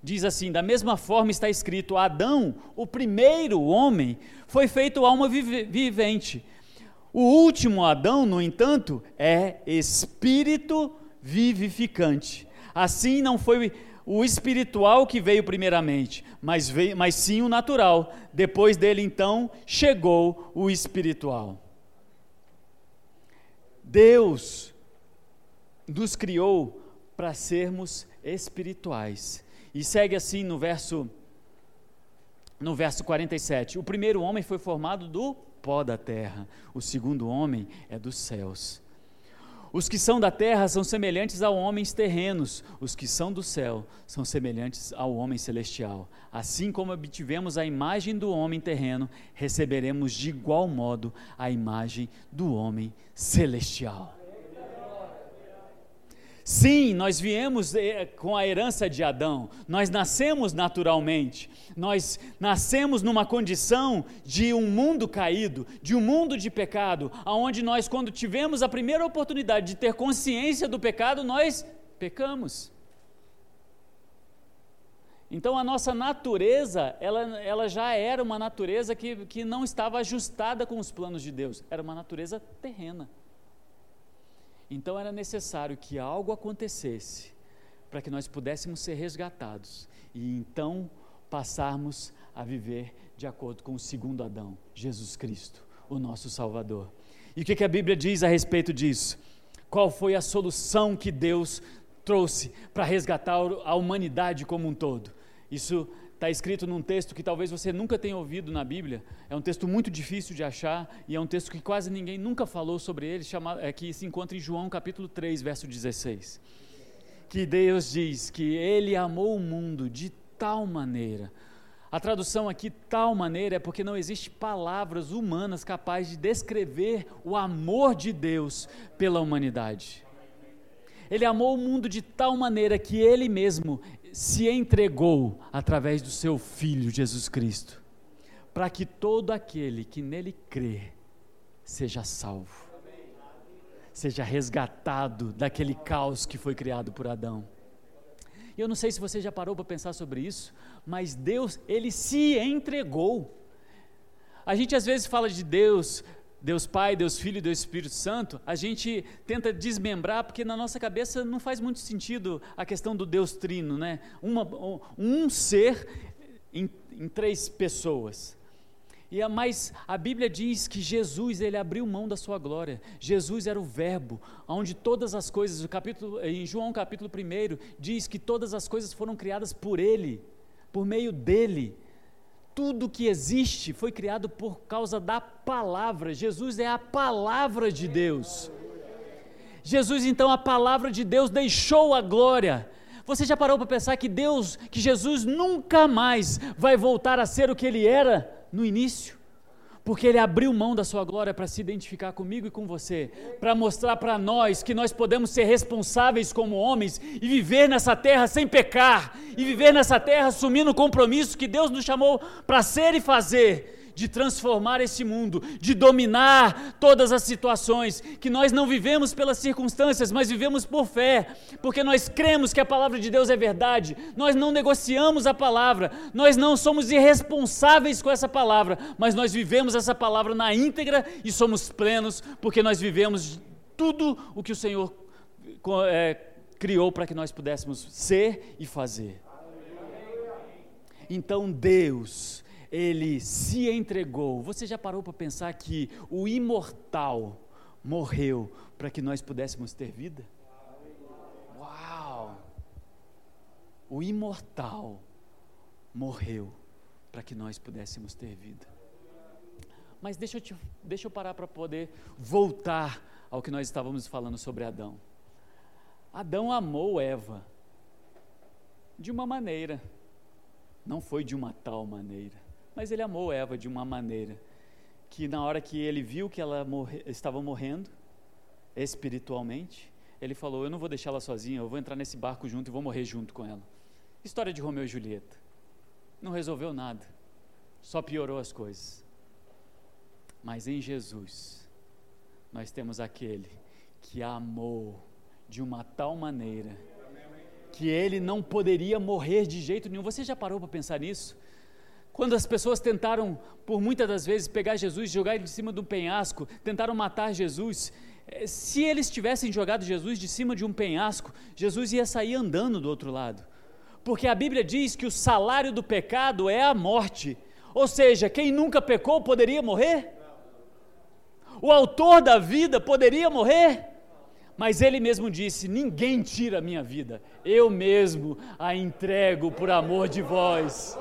diz assim: Da mesma forma está escrito: Adão, o primeiro homem, foi feito alma vivente. O último Adão, no entanto, é espírito vivificante. Assim não foi o espiritual que veio primeiramente, mas, veio, mas sim o natural. Depois dele, então, chegou o espiritual. Deus nos criou para sermos espirituais. E segue assim no verso no verso 47. O primeiro homem foi formado do pó da terra, o segundo homem é dos céus. Os que são da terra são semelhantes a homens terrenos, os que são do céu são semelhantes ao homem celestial. Assim como obtivemos a imagem do homem terreno, receberemos de igual modo a imagem do homem celestial. Sim, nós viemos eh, com a herança de Adão, nós nascemos naturalmente, nós nascemos numa condição de um mundo caído, de um mundo de pecado, aonde nós, quando tivemos a primeira oportunidade de ter consciência do pecado, nós pecamos. Então a nossa natureza, ela, ela já era uma natureza que, que não estava ajustada com os planos de Deus, era uma natureza terrena. Então era necessário que algo acontecesse para que nós pudéssemos ser resgatados e então passarmos a viver de acordo com o segundo Adão, Jesus Cristo, o nosso Salvador. E o que, que a Bíblia diz a respeito disso? Qual foi a solução que Deus trouxe para resgatar a humanidade como um todo? Isso está escrito num texto que talvez você nunca tenha ouvido na Bíblia. É um texto muito difícil de achar e é um texto que quase ninguém nunca falou sobre ele, chamado, é, que se encontra em João capítulo 3, verso 16. Que Deus diz que Ele amou o mundo de tal maneira. A tradução aqui, tal maneira, é porque não existe palavras humanas capazes de descrever o amor de Deus pela humanidade. Ele amou o mundo de tal maneira que Ele mesmo se entregou através do seu Filho Jesus Cristo, para que todo aquele que nele crê seja salvo, seja resgatado daquele caos que foi criado por Adão. E eu não sei se você já parou para pensar sobre isso, mas Deus, ele se entregou. A gente às vezes fala de Deus Deus Pai, Deus Filho e Deus Espírito Santo, a gente tenta desmembrar porque na nossa cabeça não faz muito sentido a questão do Deus Trino, né? Uma, um ser em, em três pessoas. E a mais a Bíblia diz que Jesus ele abriu mão da sua glória. Jesus era o Verbo, onde todas as coisas, o capítulo em João capítulo 1 diz que todas as coisas foram criadas por ele, por meio dele. Tudo que existe foi criado por causa da palavra. Jesus é a palavra de Deus. Jesus, então, a palavra de Deus deixou a glória. Você já parou para pensar que Deus, que Jesus nunca mais vai voltar a ser o que ele era no início? Porque Ele abriu mão da sua glória para se identificar comigo e com você, para mostrar para nós que nós podemos ser responsáveis como homens e viver nessa terra sem pecar, e viver nessa terra assumindo o compromisso que Deus nos chamou para ser e fazer de transformar esse mundo, de dominar todas as situações, que nós não vivemos pelas circunstâncias, mas vivemos por fé, porque nós cremos que a palavra de Deus é verdade, nós não negociamos a palavra, nós não somos irresponsáveis com essa palavra, mas nós vivemos essa palavra na íntegra e somos plenos, porque nós vivemos tudo o que o Senhor é, criou para que nós pudéssemos ser e fazer. Então Deus, ele se entregou. Você já parou para pensar que o imortal morreu para que nós pudéssemos ter vida? Uau! O imortal morreu para que nós pudéssemos ter vida. Mas deixa eu, te, deixa eu parar para poder voltar ao que nós estávamos falando sobre Adão. Adão amou Eva de uma maneira, não foi de uma tal maneira. Mas ele amou Eva de uma maneira que, na hora que ele viu que ela morre, estava morrendo espiritualmente, ele falou: Eu não vou deixar ela sozinha, eu vou entrar nesse barco junto e vou morrer junto com ela. História de Romeu e Julieta. Não resolveu nada, só piorou as coisas. Mas em Jesus, nós temos aquele que amou de uma tal maneira que ele não poderia morrer de jeito nenhum. Você já parou para pensar nisso? Quando as pessoas tentaram, por muitas das vezes, pegar Jesus jogar ele de cima de um penhasco, tentaram matar Jesus, eh, se eles tivessem jogado Jesus de cima de um penhasco, Jesus ia sair andando do outro lado. Porque a Bíblia diz que o salário do pecado é a morte. Ou seja, quem nunca pecou poderia morrer? O autor da vida poderia morrer? Mas ele mesmo disse: Ninguém tira a minha vida, eu mesmo a entrego por amor de vós.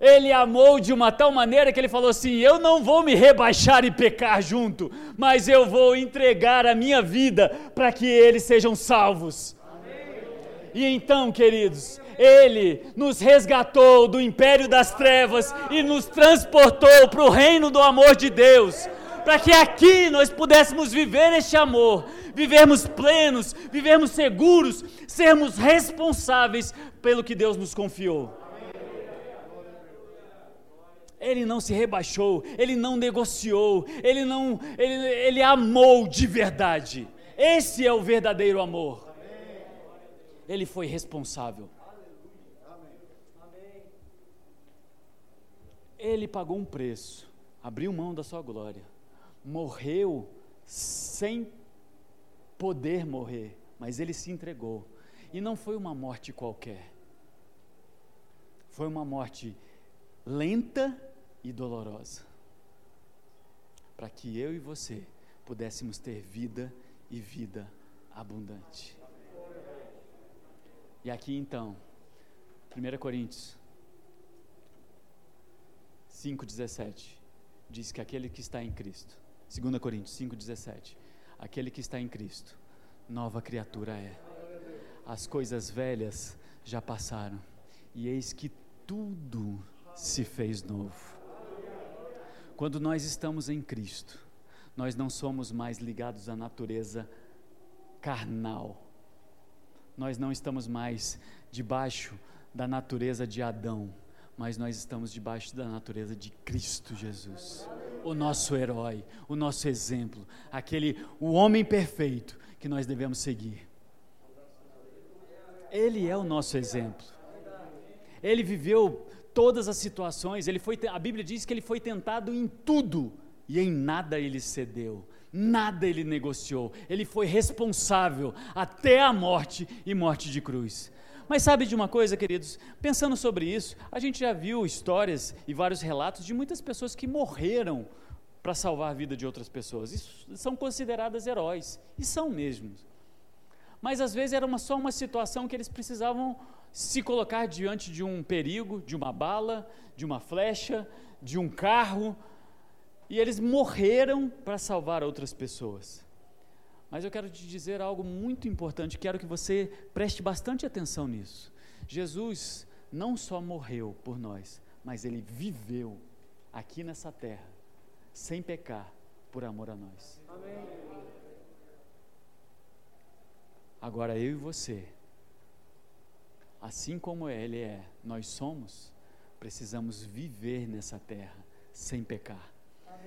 Ele amou de uma tal maneira que ele falou assim: Eu não vou me rebaixar e pecar junto, mas eu vou entregar a minha vida para que eles sejam salvos. Amém. E então, queridos, ele nos resgatou do império das trevas e nos transportou para o reino do amor de Deus, para que aqui nós pudéssemos viver este amor, vivermos plenos, vivermos seguros, sermos responsáveis pelo que Deus nos confiou. Ele não se rebaixou, ele não negociou, ele não, ele, ele amou de verdade. Esse é o verdadeiro amor. ele foi responsável. Ele pagou um preço, abriu mão da sua glória, morreu sem poder morrer, mas ele se entregou. E não foi uma morte qualquer, foi uma morte lenta e dolorosa, para que eu e você pudéssemos ter vida e vida abundante. E aqui então, 1 Coríntios 5,17 diz que aquele que está em Cristo, 2 Coríntios 5,17, aquele que está em Cristo, nova criatura é. As coisas velhas já passaram, e eis que tudo se fez novo. Quando nós estamos em Cristo, nós não somos mais ligados à natureza carnal. Nós não estamos mais debaixo da natureza de Adão, mas nós estamos debaixo da natureza de Cristo Jesus. O nosso herói, o nosso exemplo, aquele o homem perfeito que nós devemos seguir. Ele é o nosso exemplo. Ele viveu todas as situações, ele foi a Bíblia diz que ele foi tentado em tudo e em nada ele cedeu nada ele negociou, ele foi responsável até a morte e morte de cruz. Mas sabe de uma coisa, queridos? Pensando sobre isso, a gente já viu histórias e vários relatos de muitas pessoas que morreram para salvar a vida de outras pessoas. Isso são consideradas heróis, e são mesmo. Mas às vezes era uma, só uma situação que eles precisavam se colocar diante de um perigo, de uma bala, de uma flecha, de um carro, e eles morreram para salvar outras pessoas. Mas eu quero te dizer algo muito importante, quero que você preste bastante atenção nisso. Jesus não só morreu por nós, mas ele viveu aqui nessa terra, sem pecar, por amor a nós. Amém. Agora eu e você, assim como ele é, nós somos, precisamos viver nessa terra sem pecar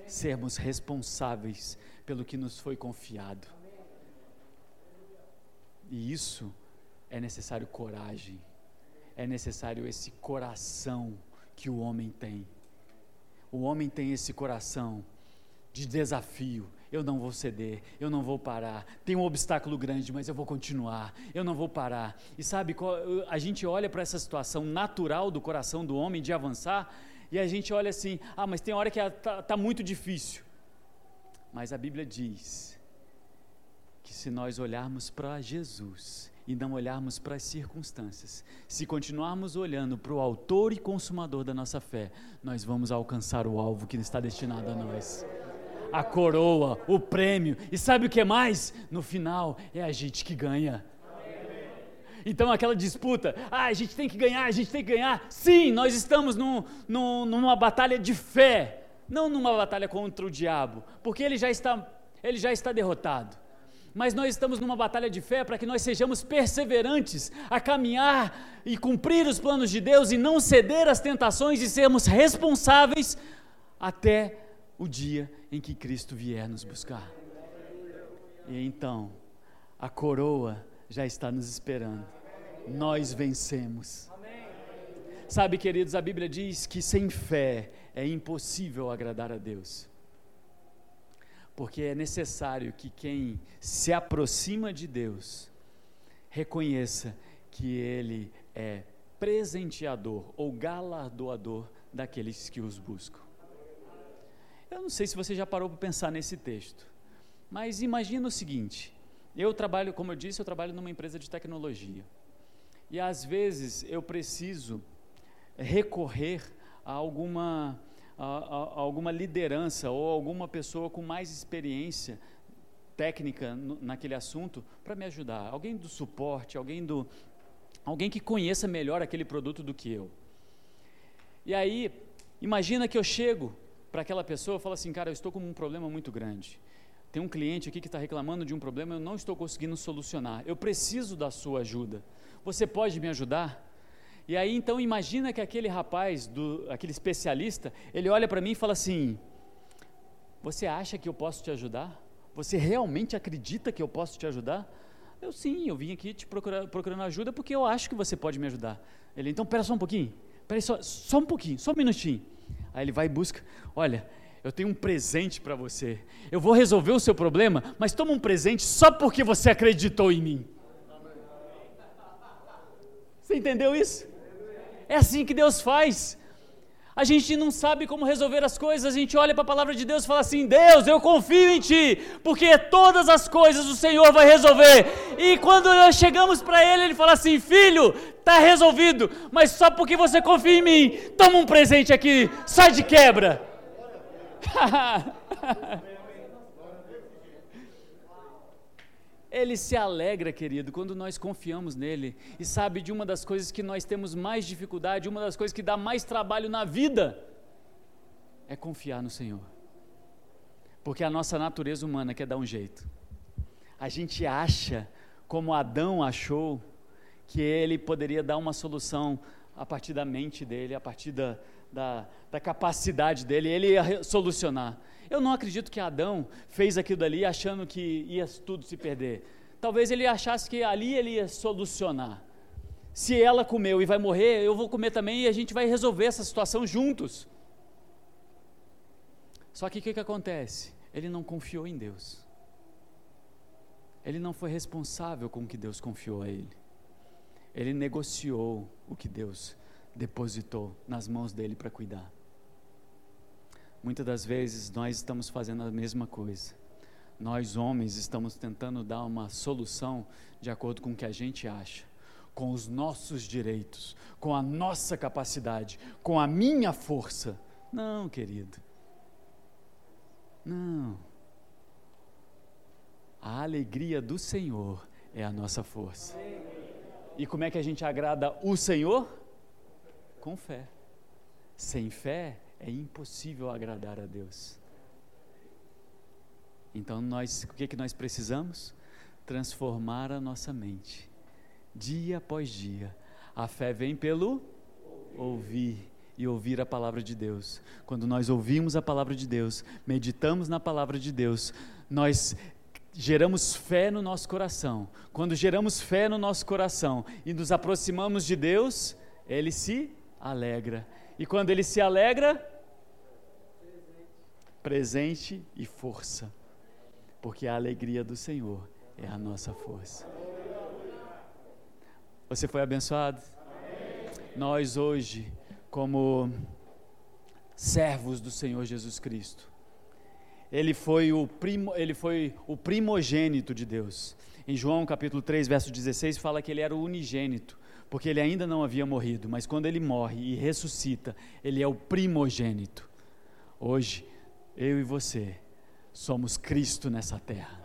sermos responsáveis pelo que nos foi confiado. E isso é necessário coragem, é necessário esse coração que o homem tem. O homem tem esse coração de desafio. Eu não vou ceder, eu não vou parar. Tem um obstáculo grande, mas eu vou continuar. Eu não vou parar. E sabe, a gente olha para essa situação natural do coração do homem de avançar e a gente olha assim, ah, mas tem hora que está tá muito difícil. Mas a Bíblia diz que se nós olharmos para Jesus e não olharmos para as circunstâncias, se continuarmos olhando para o Autor e Consumador da nossa fé, nós vamos alcançar o alvo que está destinado a nós. A coroa, o prêmio, e sabe o que mais? No final, é a gente que ganha. Então, aquela disputa, ah, a gente tem que ganhar, a gente tem que ganhar. Sim, nós estamos num, num, numa batalha de fé, não numa batalha contra o diabo, porque ele já está, ele já está derrotado. Mas nós estamos numa batalha de fé para que nós sejamos perseverantes a caminhar e cumprir os planos de Deus e não ceder às tentações e sermos responsáveis até o dia em que Cristo vier nos buscar. E então, a coroa já está nos esperando. Nós vencemos. Sabe, queridos, a Bíblia diz que sem fé é impossível agradar a Deus. Porque é necessário que quem se aproxima de Deus reconheça que Ele é presenteador ou galardoador daqueles que os buscam. Eu não sei se você já parou para pensar nesse texto, mas imagina o seguinte: eu trabalho, como eu disse, eu trabalho numa empresa de tecnologia. E às vezes eu preciso recorrer a alguma, a, a, alguma liderança ou alguma pessoa com mais experiência técnica no, naquele assunto para me ajudar. Alguém do suporte, alguém do alguém que conheça melhor aquele produto do que eu. E aí, imagina que eu chego para aquela pessoa falo assim, cara, eu estou com um problema muito grande. Tem um cliente aqui que está reclamando de um problema, eu não estou conseguindo solucionar. Eu preciso da sua ajuda. Você pode me ajudar? E aí então imagina que aquele rapaz, do, aquele especialista, ele olha para mim e fala assim: Você acha que eu posso te ajudar? Você realmente acredita que eu posso te ajudar? Eu sim, eu vim aqui te procurar, procurando ajuda porque eu acho que você pode me ajudar. Ele, então, pera só um pouquinho, pera só, só um pouquinho, só um minutinho. Aí ele vai e busca, olha, eu tenho um presente para você. Eu vou resolver o seu problema, mas toma um presente só porque você acreditou em mim. Você entendeu isso? É assim que Deus faz. A gente não sabe como resolver as coisas, a gente olha para a palavra de Deus e fala assim: Deus, eu confio em Ti, porque todas as coisas o Senhor vai resolver. E quando nós chegamos para Ele, Ele fala assim: Filho, está resolvido, mas só porque você confia em mim, toma um presente aqui, sai de quebra. [laughs] Ele se alegra, querido, quando nós confiamos nele e sabe de uma das coisas que nós temos mais dificuldade, uma das coisas que dá mais trabalho na vida, é confiar no Senhor. Porque a nossa natureza humana quer dar um jeito. A gente acha, como Adão achou, que ele poderia dar uma solução a partir da mente dele, a partir da, da, da capacidade dele, ele ia solucionar. Eu não acredito que Adão fez aquilo dali achando que ia tudo se perder. Talvez ele achasse que ali ele ia solucionar. Se ela comeu e vai morrer, eu vou comer também e a gente vai resolver essa situação juntos. Só que o que, que acontece? Ele não confiou em Deus. Ele não foi responsável com o que Deus confiou a ele. Ele negociou o que Deus depositou nas mãos dele para cuidar. Muitas das vezes nós estamos fazendo a mesma coisa. Nós, homens, estamos tentando dar uma solução de acordo com o que a gente acha, com os nossos direitos, com a nossa capacidade, com a minha força. Não, querido. Não. A alegria do Senhor é a nossa força. E como é que a gente agrada o Senhor? Com fé. Sem fé, é impossível agradar a Deus. Então nós, o que é que nós precisamos? Transformar a nossa mente, dia após dia. A fé vem pelo ouvir e ouvir a palavra de Deus. Quando nós ouvimos a palavra de Deus, meditamos na palavra de Deus, nós geramos fé no nosso coração. Quando geramos fé no nosso coração e nos aproximamos de Deus, ele se alegra. E quando ele se alegra, presente e força, porque a alegria do Senhor é a nossa força. Você foi abençoado? Nós hoje, como servos do Senhor Jesus Cristo, ele foi o, primo, ele foi o primogênito de Deus. Em João capítulo 3, verso 16, fala que ele era o unigênito, porque ele ainda não havia morrido, mas quando ele morre e ressuscita, ele é o primogênito. Hoje, eu e você somos Cristo nessa terra.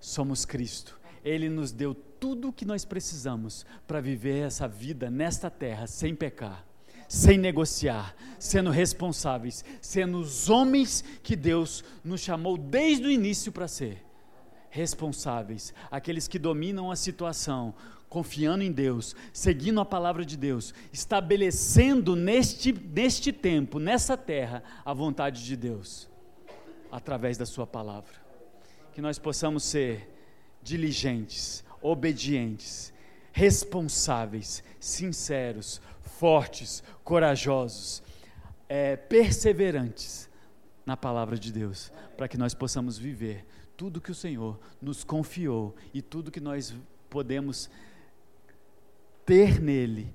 Somos Cristo. Ele nos deu tudo o que nós precisamos para viver essa vida nesta terra sem pecar, sem negociar, sendo responsáveis, sendo os homens que Deus nos chamou desde o início para ser. Responsáveis, aqueles que dominam a situação, confiando em Deus, seguindo a palavra de Deus, estabelecendo neste, neste tempo, nessa terra, a vontade de Deus, através da Sua palavra. Que nós possamos ser diligentes, obedientes, responsáveis, sinceros, fortes, corajosos, é, perseverantes na palavra de Deus, para que nós possamos viver tudo que o Senhor nos confiou e tudo que nós podemos ter nele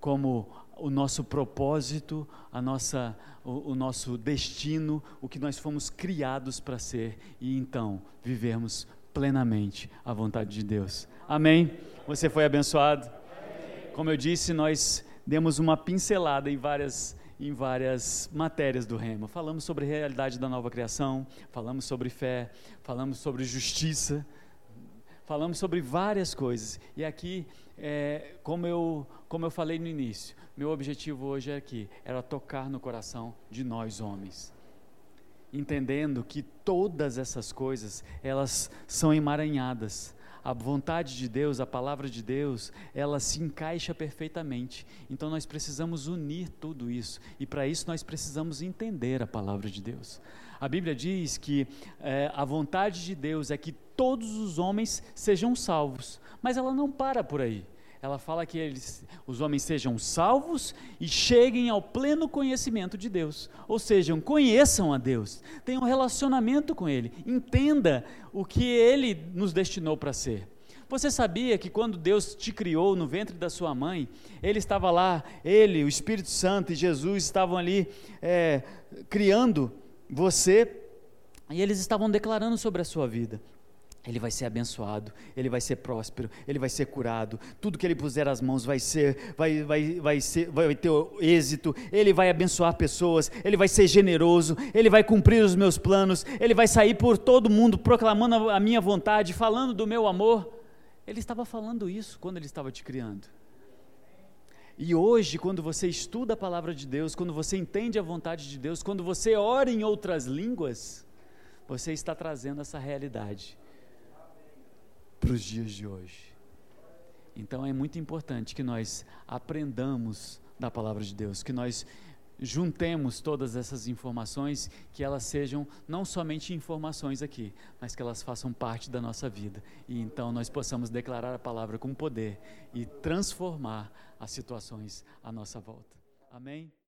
como o nosso propósito, a nossa, o, o nosso destino, o que nós fomos criados para ser e então vivermos plenamente a vontade de Deus. Amém? Você foi abençoado? Como eu disse, nós demos uma pincelada em várias em várias matérias do Rema. Falamos sobre a realidade da nova criação, falamos sobre fé, falamos sobre justiça, falamos sobre várias coisas. E aqui é, como, eu, como eu falei no início, meu objetivo hoje é aqui, era tocar no coração de nós homens. Entendendo que todas essas coisas, elas são emaranhadas. A vontade de Deus, a palavra de Deus, ela se encaixa perfeitamente. Então nós precisamos unir tudo isso. E para isso nós precisamos entender a palavra de Deus. A Bíblia diz que é, a vontade de Deus é que todos os homens sejam salvos, mas ela não para por aí. Ela fala que eles, os homens sejam salvos e cheguem ao pleno conhecimento de Deus. Ou seja, conheçam a Deus, tenham um relacionamento com Ele, entenda o que Ele nos destinou para ser. Você sabia que quando Deus te criou no ventre da sua mãe, Ele estava lá, Ele, o Espírito Santo e Jesus estavam ali é, criando você e eles estavam declarando sobre a sua vida. Ele vai ser abençoado, ele vai ser próspero, ele vai ser curado. Tudo que ele puser as mãos vai ser, vai, vai, vai, ser, vai ter êxito. Ele vai abençoar pessoas, ele vai ser generoso, ele vai cumprir os meus planos, ele vai sair por todo mundo proclamando a minha vontade, falando do meu amor. Ele estava falando isso quando ele estava te criando. E hoje, quando você estuda a palavra de Deus, quando você entende a vontade de Deus, quando você ora em outras línguas, você está trazendo essa realidade para os dias de hoje. Então é muito importante que nós aprendamos da palavra de Deus, que nós juntemos todas essas informações, que elas sejam não somente informações aqui, mas que elas façam parte da nossa vida. E então nós possamos declarar a palavra com poder e transformar as situações à nossa volta. Amém?